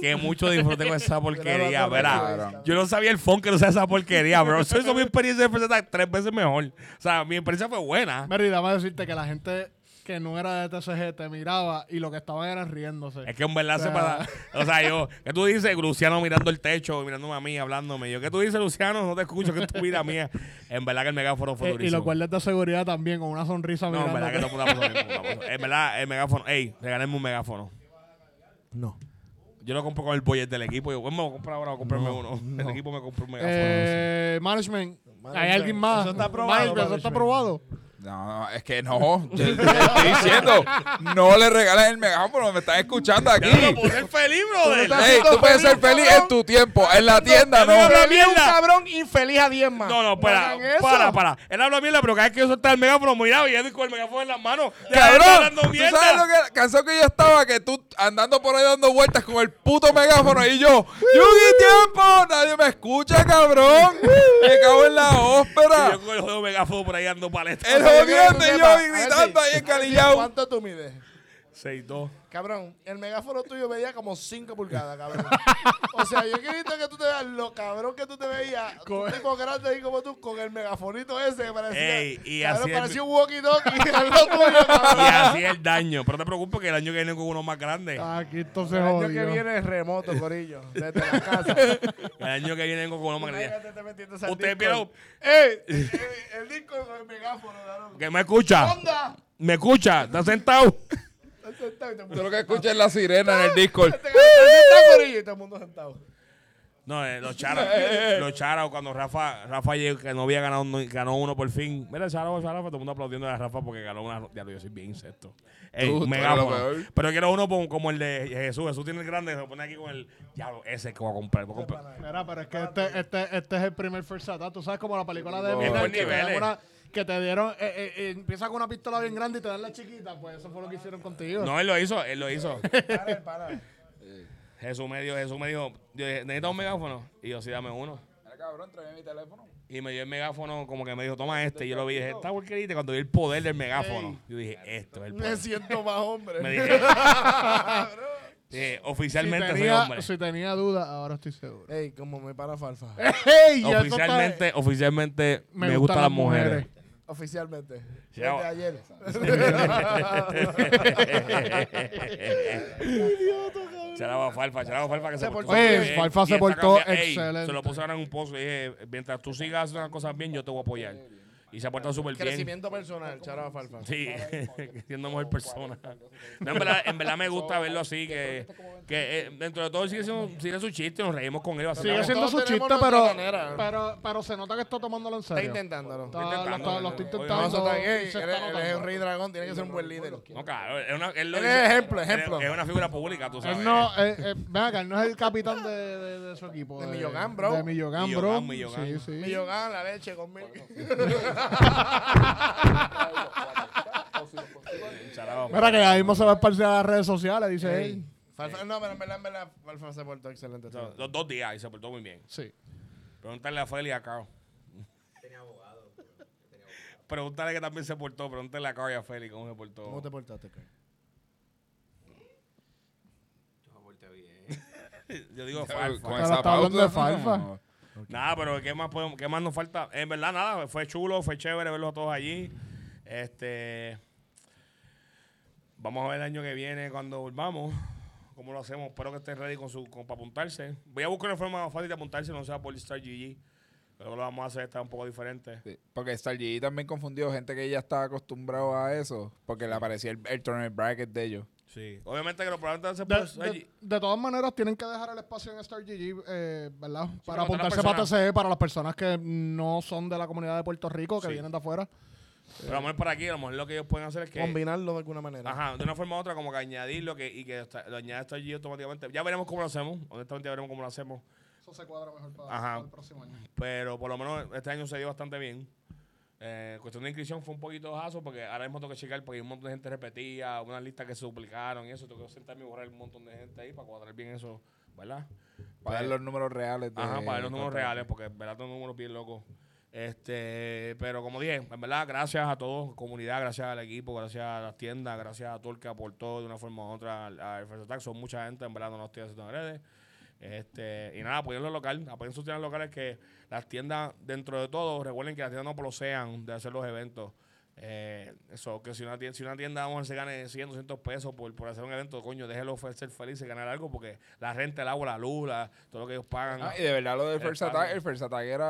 Que mucho disfruté con esa <laughs> porquería, verá. Yo no sabía el funk que no sea esa porquería, bro. Eso hizo mi experiencia de presentar tres veces mejor. O sea, mi experiencia fue buena. Mary, dame a decirte que la gente que no era de TCG te miraba y lo que estaban era riéndose. Es que en verdad se Ah. para. <laughs> O sea, yo, ¿qué tú dices? Luciano mirando el techo, mirándome a mí, hablándome. Yo, ¿qué tú dices, Luciano? No te escucho, que es tu vida mía. En verdad que el megáfono fue Eh, y durísimo. los guardias de seguridad también con una sonrisa No, en verdad que mirando. no puta. En verdad, el megáfono. Ey, regaléme un megáfono. No. Yo lo compro con el budget del equipo. Yo, bueno, me voy a comprar ahora, voy a comprarme uno. El equipo me compró un megáfono. Eh, management. ¿Hay alguien más? Eso está aprobado, Management, ¿Eso está aprobado? No, no, es que no. <laughs> Yo, yo estoy diciendo, no le regales el megáfono, me están escuchando aquí. Yo puedo ser feliz, brother. Ey, tú puedes ser feliz, cabrón. en tu tiempo, en la tienda no. no, Feliz un mierda. cabrón infeliz a 10 más. No, no, para, para, para. Él habla mierda, pero cada vez que yo soltaba el megáfono, miraba y él con el megáfono en las manos. Cabrón, tú sabes lo que cansado que yo estaba, que tú andando por ahí dando vueltas con el puto megáfono y yo, ¡Yugi, tiempo! Nadie me escucha, cabrón. Me cago en la Y ópera. yo con el juego megáfono por ahí dando paletas. El tú y yo gritando ahí encalillado. ¿Cuánto tú mides? 6-2. Cabrón, el megáfono tuyo medía como 5 pulgadas, cabrón. o sea, yo quería que tú te veas lo cabrón que tú te veías, un tipo grande ahí como tú, con el megafonito ese que parecía. Ey, y cabrón, así el- parecía un walkie-talkie <laughs> Y así el daño. Pero no te preocupes que el año que viene con uno más grande. Aquí esto se El año que viene es remoto, Corillo, desde la <laughs> casa. El año que viene con uno más grande. Ustedes vieron ¡Ey! El, el disco con el megáfono, cabrón. que me escucha. ¡Onda! Me escucha. ¿Estás sentado? Tú lo que escuchas es la sirena en el Discord. Estás sentado, Corillo, y todo el mundo sentado. No, eh, los charas. <laughs> los charas, cuando Rafa, Rafa llegó, que no había ganado, no- ganó uno por fin. Mira, Chara, Chara, todo el mundo aplaudiendo a Rafa porque ganó una. Ya lo yo soy bien insecto. Ey, Tú, megáfono. lo. Pero quiero uno como, como el de Jesús. Jesús tiene el grande, se pone aquí con el. Ya, ese que voy a comprar. Voy a comprar. Mira, pero es que este, este, este es el primer First Attack. Tú sabes como la película de No. Que, te dieron, eh, eh, eh, empieza con una pistola bien grande y te dan la chiquita. Pues eso fue lo que hicieron contigo. No, él lo hizo, él lo hizo. <laughs> Para, para. Jesús me dio, Jesús me dijo, yo dije, ¿necesitas un megáfono? Y yo, sí, dame uno. Mira, cabrón, tráeme mi teléfono. Y me dio el megáfono, como que me dijo, toma este. Y yo lo vi y dije, esta porquerita. Y cuando vi el poder del megáfono, yo dije, esto es el Me poder. siento más hombre. Me dije, <laughs> dije, oficialmente si, soy tenía, hombre. si tenía dudas, ahora estoy seguro. Ey, como me para Falfa. <laughs> ¡Ey! ya eso Oficialmente, oficialmente me, gustan las mujeres. Oficialmente. Ya. Desde ayer. Charaba Falfa, Charaba Falfa que se, Se portó muy bien. Falfa se portó excelente. Se lo puse ahora en un pozo y dije, mientras tú sigas haciendo las cosas bien, yo te voy a apoyar. Y se ha portado súper bien. Crecimiento personal, Chara Falfa. Sí, <laughs> siendo mejor persona. No, en, verdad, en verdad me gusta <laughs> verlo así, que, que eh, dentro de todo sigue, siendo, sigue su chiste, nos reímos con él. Sigue siendo Todos su tenemos chiste, nuestra pero, manera. pero, pero se nota que está tomándolo en Está serio. intentándolo. Está, lo intentando, está, lo está obvio. No, intentando. eso está bien. y Ey, se Él, está él es notando. un rey dragón, tiene que ser un buen líder. No, claro, es, una, él lo Él hizo- es ejemplo, ejemplo. Es una figura pública, tú sabes. Él no, eh, eh, ven acá, él no es el capitán de, de, de su equipo. De Millogán, bro. De Millogán, Millogán, bro. Millogán. Sí, sí. Mi yogan, la leche con mil. Charaba, Mira que ahí mismo se va a esparcir a las redes sociales, dice él. Falfa, no, pero en verdad, en verdad, Falfa se portó excelente. Los los dos días y se portó muy bien. Sí. Pregúntale a Feli y a Carl. Pregúntale que también se portó. Pregúntale a Carl y a Feli cómo se portó. ¿Cómo te portaste, Carl? Yo me porté bien. <laughs> Yo digo Con Falfa. Está hablando de Falfa. no. Nada, pero ¿qué más, podemos, ¿qué más nos falta? En verdad, nada. Fue chulo, fue chévere verlos todos allí. Este. Vamos a ver el año que viene cuando volvamos. ¿Cómo lo hacemos? Espero que estén ready con su, con, para apuntarse. Voy a buscar una forma más fácil de apuntarse, no sea por Star GG. Pero lo vamos a hacer, está un poco diferente. Sí, Porque Star G también confundió gente que ya estaba acostumbrado a eso. Porque le aparecía el, el tournament bracket de ellos. Sí. Obviamente que los programas se De, todas maneras, tienen que dejar el espacio en Star GG, eh, ¿verdad? para para apuntarse para TCE, para las personas que no son de la comunidad de Puerto Rico, que Sí. vienen de afuera. Pero a lo mejor para aquí, a lo mejor lo que ellos pueden hacer es que. Combinarlo de alguna manera. Ajá, de una forma u otra, como que añadirlo que, y que esta- lo añade Star GG automáticamente. Ya veremos cómo lo hacemos. Honestamente, ya veremos cómo lo hacemos. Eso se cuadra mejor para, Ajá. para el próximo año. Pero por lo menos este año se dio bastante bien. Eh, cuestión de inscripción fue un poquito bajazo porque ahora mismo tengo que checar porque hay un montón de gente repetida, unas listas que se duplicaron y eso. Tengo que sentarme y borrar un montón de gente ahí para cuadrar bien eso, ¿verdad? Para dar los números reales. De, Ajá, para ver los números reales porque verdad son números bien locos. Este, pero como dije, en verdad, gracias a todos, comunidad, gracias al equipo, gracias a las tiendas, gracias a todo el que aportó de una forma u otra al, al. Son mucha gente, en verdad, no lo estoy haciendo en redes. Este, y nada, apoyen lo local, apoyen sus tiendas locales que las tiendas, dentro de todo, recuerden que las tiendas no procean de hacer los eventos. Eh, eso, que si una tienda, si una tienda vamos se gane 100, 200 pesos por, por hacer un evento, coño, déjelo ser feliz y ganar algo porque la renta, el agua, la luz, la- todo lo que ellos pagan. Ah, y de verdad lo del First. Attack, el First Attack era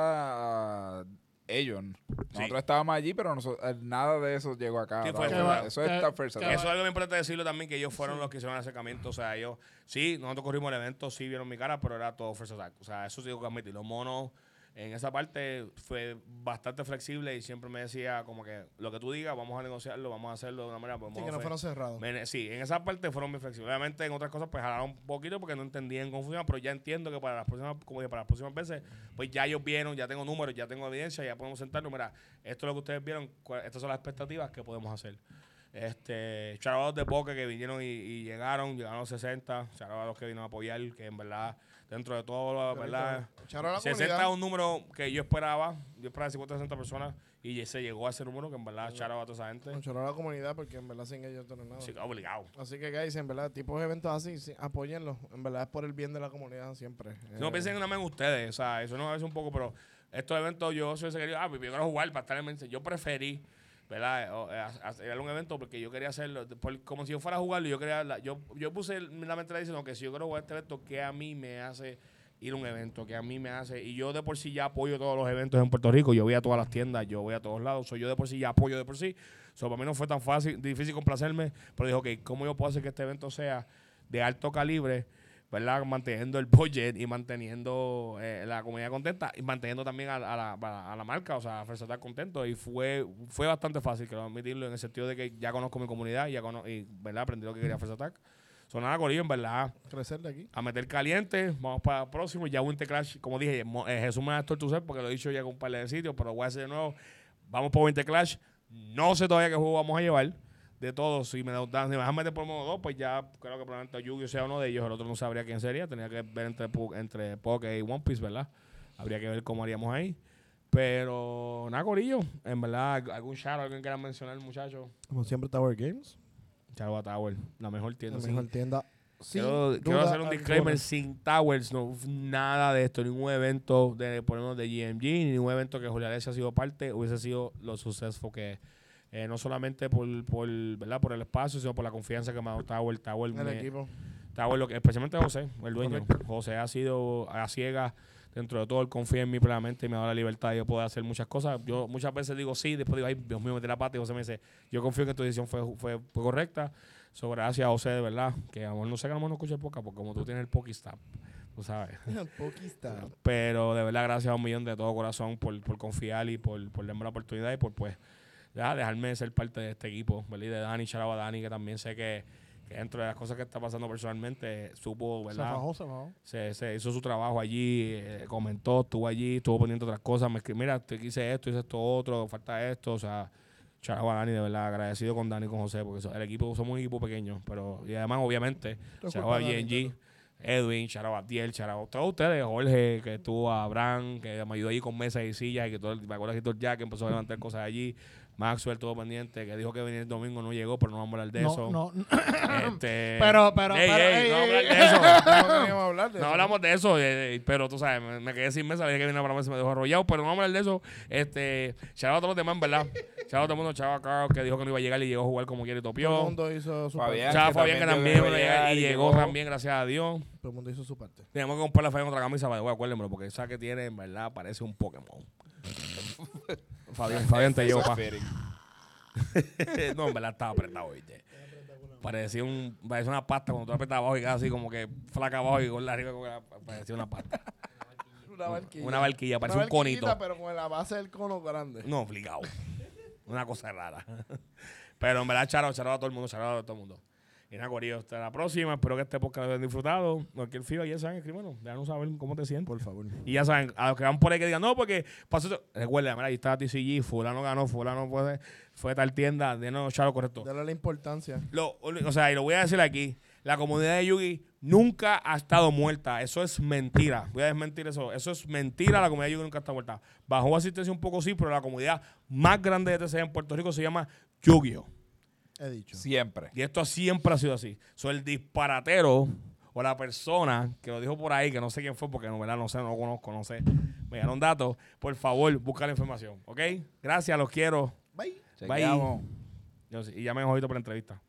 ah, ellos. Nosotros Sí. estábamos allí, pero noso- eh, nada de eso llegó acá. Sí, fue- eso es Attack. Eso es algo muy importante decirlo también, que ellos fueron los que hicieron el acercamiento. O sea, ellos, sí, nosotros corrimos el evento, sí vieron mi cara, pero era todo First Attack. O sea, eso sí tengo que admitir. Los monos, en esa parte, fue bastante flexible y siempre me decía como que lo que tú digas, vamos a negociarlo, vamos a hacerlo de una manera. pues, Sí, que no fue- fueron cerrados. Sí, en esa parte fueron muy flexibles. Obviamente en otras cosas pues jalaron un poquito porque no entendían cómo funcionaba, pero ya entiendo que para las próximas, como dije, para las próximas veces, pues ya ellos vieron, ya tengo números, ya tengo evidencia, ya podemos sentarnos, mira, esto es lo que ustedes vieron, estas son las expectativas que podemos hacer. Este, charabados de Boca que vinieron y, y llegaron, llegaron los 60, charabados que vinieron a apoyar, que en verdad, dentro de todo, la verdad, la 60 es un número que yo esperaba, yo esperaba 50 60 personas y se llegó a ese número que en verdad charo a toda esa gente. Charo a la comunidad porque en verdad sin ellos no es nada. Sí, obligado. Así que, guys, en verdad, tipos de eventos así, sí, apóyenlos. En verdad es por el bien de la comunidad siempre. Si no Eh, piensen nada más en ustedes, o sea, eso no a veces un poco, pero estos eventos yo soy ese que digo, ah, pues yo quiero jugar para estar en mente. Yo preferí, ¿verdad? Eh, hacer un evento porque yo quería hacerlo, como si yo fuera a jugarlo, yo quería, la- yo, yo puse la mente diciendo que si yo quiero jugar este evento, que a mí me hace ir a un evento, que a mí me hace, y yo de por sí ya apoyo todos los eventos en Puerto Rico, yo voy a todas las tiendas, yo voy a todos lados, soy yo de por sí ya apoyo de por sí, so, para mí no fue tan fácil, difícil complacerme, pero dijo, ok, ¿cómo yo puedo hacer que este evento sea de alto calibre? ¿Verdad? Manteniendo el budget y manteniendo eh, la comunidad contenta y manteniendo también a, a la, a la- a la marca, o sea, a Attack contento. Y fue fue bastante fácil, quiero admitirlo, en el sentido de que ya conozco mi comunidad ya cono- y, ¿verdad? Aprendí lo que quería Attack. Son nada, Corillo, en verdad, Crecer de aquí. a meter caliente. Vamos para el próximo. Ya Winter Clash, como dije, eh, Jesús me da esto tú porque lo he dicho ya con un par de sitios, pero voy a hacer de nuevo. Vamos por Winter Clash. No sé todavía qué juego vamos a llevar. De todos, si me, da- dan- si me dejan meter por modo 2, pues ya creo que probablemente Yu-Gi-Oh sea uno de ellos. El otro no sabría quién sería. Tenía que ver entre, entre Poké y One Piece, ¿verdad? Habría que ver cómo haríamos ahí. Pero, nada, Corillo. En verdad, algún shout, alguien quiera mencionar, muchachos. Como siempre, Tower Games. Charo Tower, la mejor tienda. La mejor tienda. Sin Quiero, hacer un alguna. disclaimer sin Towers, no nada de esto, ningún evento de por ejemplo, de GMG, ni ningún evento que Julián ha sido parte, hubiese sido lo successful que eh, no solamente por, por, ¿verdad? por el espacio, sino por la confianza que me ha dado Tower. Tower, El me- equipo. Tower lo que, especialmente José, el dueño. Correcto. José ha sido a ciegas dentro de todo, él confía en mí plenamente y me ha dado la libertad de poder hacer muchas cosas. Yo muchas veces digo sí, después digo, ay, Dios mío, metí la pata y José me dice, yo confío en que tu decisión fue, fue, fue correcta. So, gracias a José, de verdad, que a lo mejor no sé que a lo mejor no escucha el podcast, porque como tú tienes el Pokistap, tú sabes. <laughs> Poquista. Pero de verdad, gracias a un millón de todo corazón por, por confiar y por, por darme la oportunidad y por pues ya, dejarme ser parte de este equipo, ¿verdad? Y de Dani, Charaba Dani, que también sé que, que dentro de las cosas que está pasando personalmente, supo, Se ¿verdad? se se, se hizo su trabajo allí, eh, comentó, estuvo allí, estuvo poniendo otras cosas, me escribió, mira, te quise esto, hice esto otro, falta esto, o sea, chao a Dani, de verdad, agradecido con Dani y con José, porque el equipo, somos un equipo pequeño, pero, y además, obviamente, Todo chao culpa a de Dani, GNG, Edwin, chao a Tiel, chao a todos ustedes, Jorge, que estuvo a Abraham, que me ayudó allí con mesas y sillas, y que todo, el- me acuerdo que todo el Jack empezó a levantar cosas allí, Maxwell, todo pendiente, que dijo que venía el domingo, no llegó, pero no vamos a hablar de eso. No, no, <clears throat> Este, Pero, pero, Ey, pero, ey, ey, <laughs> no hablar ey. de eso. No queríamos hablar de No eso. hablamos de eso, eh, eh, pero tú sabes, me, me quedé sin mesa, dije que vino para mesa, me dejó arrollado, pero no vamos a hablar de eso. Este, chao a todos los demás, verdad. <laughs> Chao a todo el mundo, chao a Carl, que dijo que no iba a llegar y llegó a jugar como quiere y Todo el topió. mundo hizo su parte. Chao a que Fabián, que también iba a llegar y llegó también, gracias a Dios. Todo el mundo hizo su parte. Tenemos que comprarle a Fabián otra camisa, para acuérdenmelo, porque esa que tiene, en verdad, parece un Pokémon. <laughs> <laughs> Fabián, Fabián te llevo, pa. <laughs> no, en verdad estaba apretado, ¿viste? Parecía, un, parecía una pasta cuando tú apretas abajo y quedas así como que flaca abajo y gorda arriba, como que parecía una pasta. Una barquilla. Una barquilla, parece Una un conito. pero con la base del cono grande. No, obligado. Una cosa rara. <laughs> Pero en verdad, charo, charo a todo el mundo, charo a todo el mundo. Y nada, Corillo, hasta la próxima. Espero que este podcast lo hayan disfrutado. Cualquier fío, ya saben, escríbanos. Déjanos saber cómo te sientes. Por favor. Y ya saben, a los que van por ahí que digan, no, porque pasó esto. Recuerda, mira, ahí está TCG, fulano ganó, fulano fue, fue a tal tienda, de no, charo, correcto. Dale la importancia. Lo, o sea, y lo voy a decir aquí, La comunidad de Yugi nunca ha estado muerta. Eso es mentira. Voy a desmentir eso. Eso es mentira. La comunidad de Yugi nunca está muerta. Bajó asistencia un poco, sí, pero la comunidad más grande de TCG en Puerto Rico se llama Yu-Gi-Oh! He dicho. Siempre. Y esto siempre ha sido así. So, el disparatero o la persona que lo dijo por ahí, que no sé quién fue, porque no, ¿verdad? no sé, no lo conozco, no sé. Me dieron datos. Por favor, busca la información. ¿Ok? Gracias, los quiero. Bye. Bye. Yo sí, y llamen ojito por la entrevista.